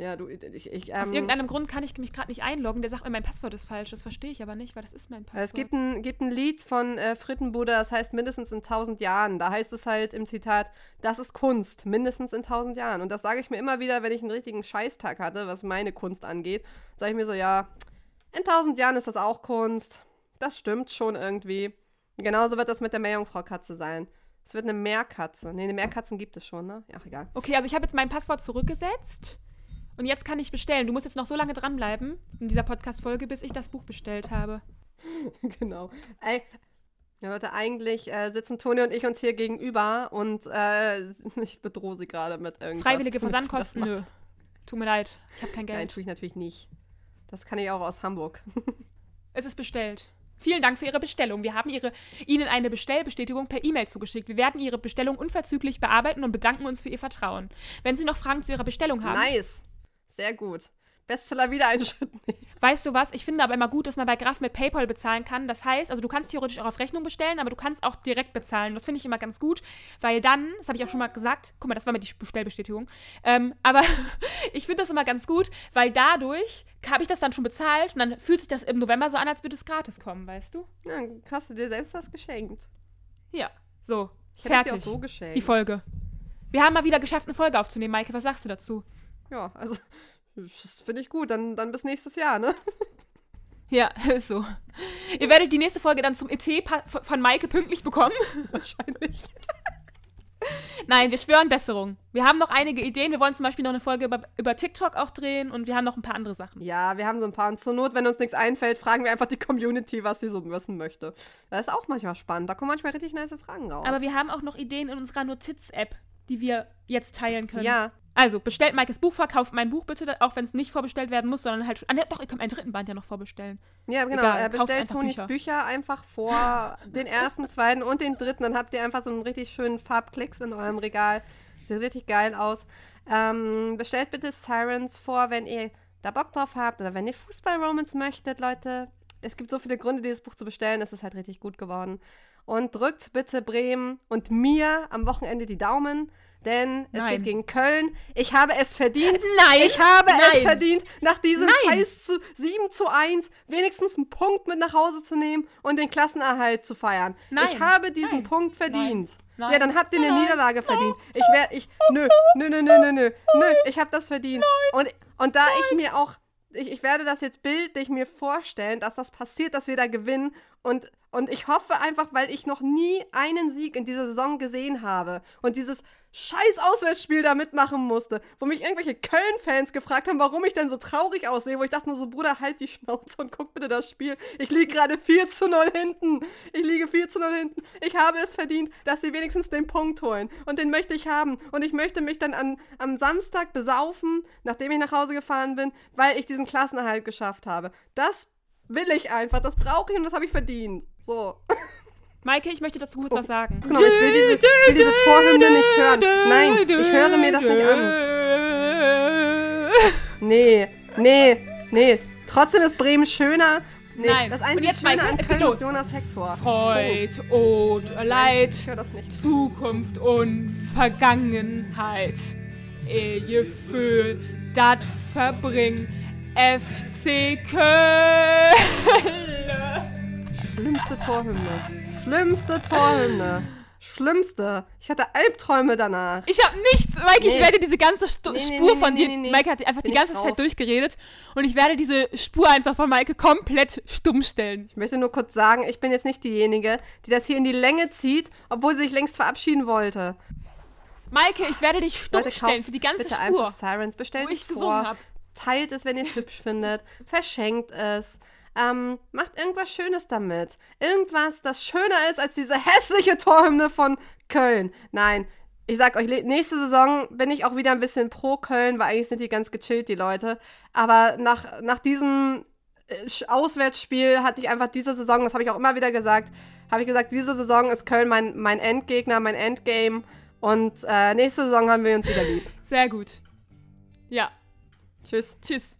Ja, du, ich, ich Aus ähm, irgendeinem Grund kann ich mich gerade nicht einloggen. Der sagt mir, mein Passwort ist falsch. Das verstehe ich aber nicht, weil das ist mein Passwort. Es gibt ein, gibt ein Lied von äh, Frittenbude, das heißt mindestens in tausend Jahren. Da heißt es halt im Zitat, das ist Kunst, mindestens in tausend Jahren. Und das sage ich mir immer wieder, wenn ich einen richtigen Scheißtag hatte, was meine Kunst angeht. Sage ich mir so, ja, in tausend Jahren ist das auch Kunst. Das stimmt schon irgendwie. Genauso wird das mit der Meerjungfrau-Katze sein. Es wird eine Meerkatze. Nee, eine Meerkatzen gibt es schon, ne? Ja, egal. Okay, also ich habe jetzt mein Passwort zurückgesetzt. Und jetzt kann ich bestellen. Du musst jetzt noch so lange dranbleiben in dieser Podcast-Folge, bis ich das Buch bestellt habe. genau. Ey, ja, Leute, eigentlich äh, sitzen Toni und ich uns hier gegenüber und äh, ich bedrohe sie gerade mit irgendwas. Freiwillige Versandkosten? Nö. Tut mir leid. Ich habe kein Nein, Geld. tue ich natürlich nicht. Das kann ich auch aus Hamburg. Es ist bestellt. Vielen Dank für Ihre Bestellung. Wir haben Ihre, Ihnen eine Bestellbestätigung per E-Mail zugeschickt. Wir werden Ihre Bestellung unverzüglich bearbeiten und bedanken uns für Ihr Vertrauen. Wenn Sie noch Fragen zu Ihrer Bestellung haben, Nice. Sehr gut. Bestseller wieder einen Schritt nehmen. weißt du was? Ich finde aber immer gut, dass man bei Graf mit PayPal bezahlen kann. Das heißt, also du kannst theoretisch auch auf Rechnung bestellen, aber du kannst auch direkt bezahlen. Das finde ich immer ganz gut, weil dann, das habe ich auch schon mal gesagt, guck mal, das war mal die Bestellbestätigung. Ähm, aber ich finde das immer ganz gut, weil dadurch habe ich das dann schon bezahlt und dann fühlt sich das im November so an, als würde es gratis kommen, weißt du? Ja, dann hast du dir selbst das geschenkt. Ja, so. Ich hätte es dir fertig. auch so geschenkt. die Folge. Wir haben mal wieder geschafft, eine Folge aufzunehmen, Maike. Was sagst du dazu? ja, also, das finde ich gut. Dann, dann bis nächstes Jahr, ne? Ja, ist so. Ihr werdet die nächste Folge dann zum ET von Maike pünktlich bekommen. Wahrscheinlich. Nein, wir schwören Besserung. Wir haben noch einige Ideen. Wir wollen zum Beispiel noch eine Folge über, über TikTok auch drehen und wir haben noch ein paar andere Sachen. Ja, wir haben so ein paar. Und zur Not, wenn uns nichts einfällt, fragen wir einfach die Community, was sie so wissen möchte. Das ist auch manchmal spannend. Da kommen manchmal richtig nice Fragen raus. Aber wir haben auch noch Ideen in unserer Notiz-App, die wir jetzt teilen können. ja, Also, bestellt Maikes Buch vor, kauft mein Buch bitte, auch wenn es nicht vorbestellt werden muss, sondern halt schon. Ah, ne, doch, ihr könnt einen dritten Band ja noch vorbestellen. ja, genau. Egal, kauft bestellt Tonis Bücher. Bücher. einfach vor den ersten, zweiten und den dritten. Dann habt ihr einfach so einen richtig schönen Farbklicks in eurem Regal. Sieht richtig geil aus. Ähm, bestellt bitte Sirens vor, wenn ihr da Bock drauf habt oder wenn ihr Fußball-Romance möchtet, Leute. Es gibt so viele Gründe, dieses Buch zu bestellen. Es ist halt richtig gut geworden. Und drückt bitte Bremen und mir am Wochenende die Daumen, denn es Nein. geht gegen Köln. Ich habe es verdient. Nein. Ich habe es Nein. verdient, nach diesem Nein. Scheiß zu 7 zu 1 wenigstens einen Punkt mit nach Hause zu nehmen und den Klassenerhalt zu feiern. Nein. Ich habe diesen. Punkt verdient. Nein. Ja, dann habt ihr eine. Niederlage verdient. Ich werde, ich, nö, nö, nö, nö, nö, nö, nö, ich habe das verdient. Und, und da ich mir auch, ich, ich werde das jetzt bildlich mir vorstellen, dass das passiert, dass wir da gewinnen und, und ich hoffe einfach, weil ich noch nie einen Sieg in dieser Saison gesehen habe und dieses scheiß Auswärtsspiel da mitmachen musste, wo mich irgendwelche Köln-Fans gefragt haben, warum ich denn so traurig aussehe, wo ich dachte nur so, Bruder, halt die Schnauze und guck bitte das Spiel. Ich liege gerade 4 zu 0 hinten. Ich liege 4 zu 0 hinten. Ich habe es verdient, dass sie wenigstens den Punkt holen. Und den möchte ich haben. Und ich möchte mich dann an, am Samstag besaufen, nachdem ich nach Hause gefahren bin, weil ich diesen Klassenerhalt geschafft habe. Das will ich einfach. Das brauche ich und das habe ich verdient. So. Maike, ich möchte dazu kurz was sagen. Genau, ich will diese, ich will diese Torhymne nicht hören. Nein, ich höre mir das nicht an. Nee, nee, nee. Trotzdem ist Bremen schöner. Nee, Nein. Das Und einzige jetzt, Schöne Maike, an es geht los. ist Jonas Hector. Freud und Leid, Ich höre das nicht. Zukunft und Vergangenheit. Ehe für dat verbring FC Köln. Schlimmste Torhymne. Schlimmste Torhymne. Schlimmste. Ich hatte Albträume danach. Ich habe nichts, Maike, Nee. ich werde diese ganze Stu Nee, nee, Spur von dir. Maike hat einfach Bin die ganze Zeit durchgeredet und ich werde diese Spur einfach von Maike komplett stumm stellen. Ich möchte nur kurz sagen, ich bin jetzt nicht diejenige, die das hier in die Länge zieht, obwohl sie sich längst verabschieden wollte. Maike, ich werde dich stumm Leute, stellen für die ganze bitte Spur, Sirens, bestellt wo ich es gesungen vor, habe. teilt es, wenn ihr es hübsch findet, verschenkt es, ähm, macht irgendwas Schönes damit. Irgendwas, das schöner ist als diese hässliche Torhymne von Köln. Nein, ich sag euch, nächste Saison bin ich auch wieder ein bisschen pro Köln, weil eigentlich sind die ganz gechillt, die Leute. Aber nach, nach diesem äh, Auswärtsspiel hatte ich einfach diese Saison, das habe ich auch immer wieder gesagt, habe ich gesagt, diese Saison ist Köln mein, mein Endgegner, mein Endgame. Und äh, nächste Saison haben wir uns wieder lieb. Sehr gut. Ja, Tschüss. tschüss.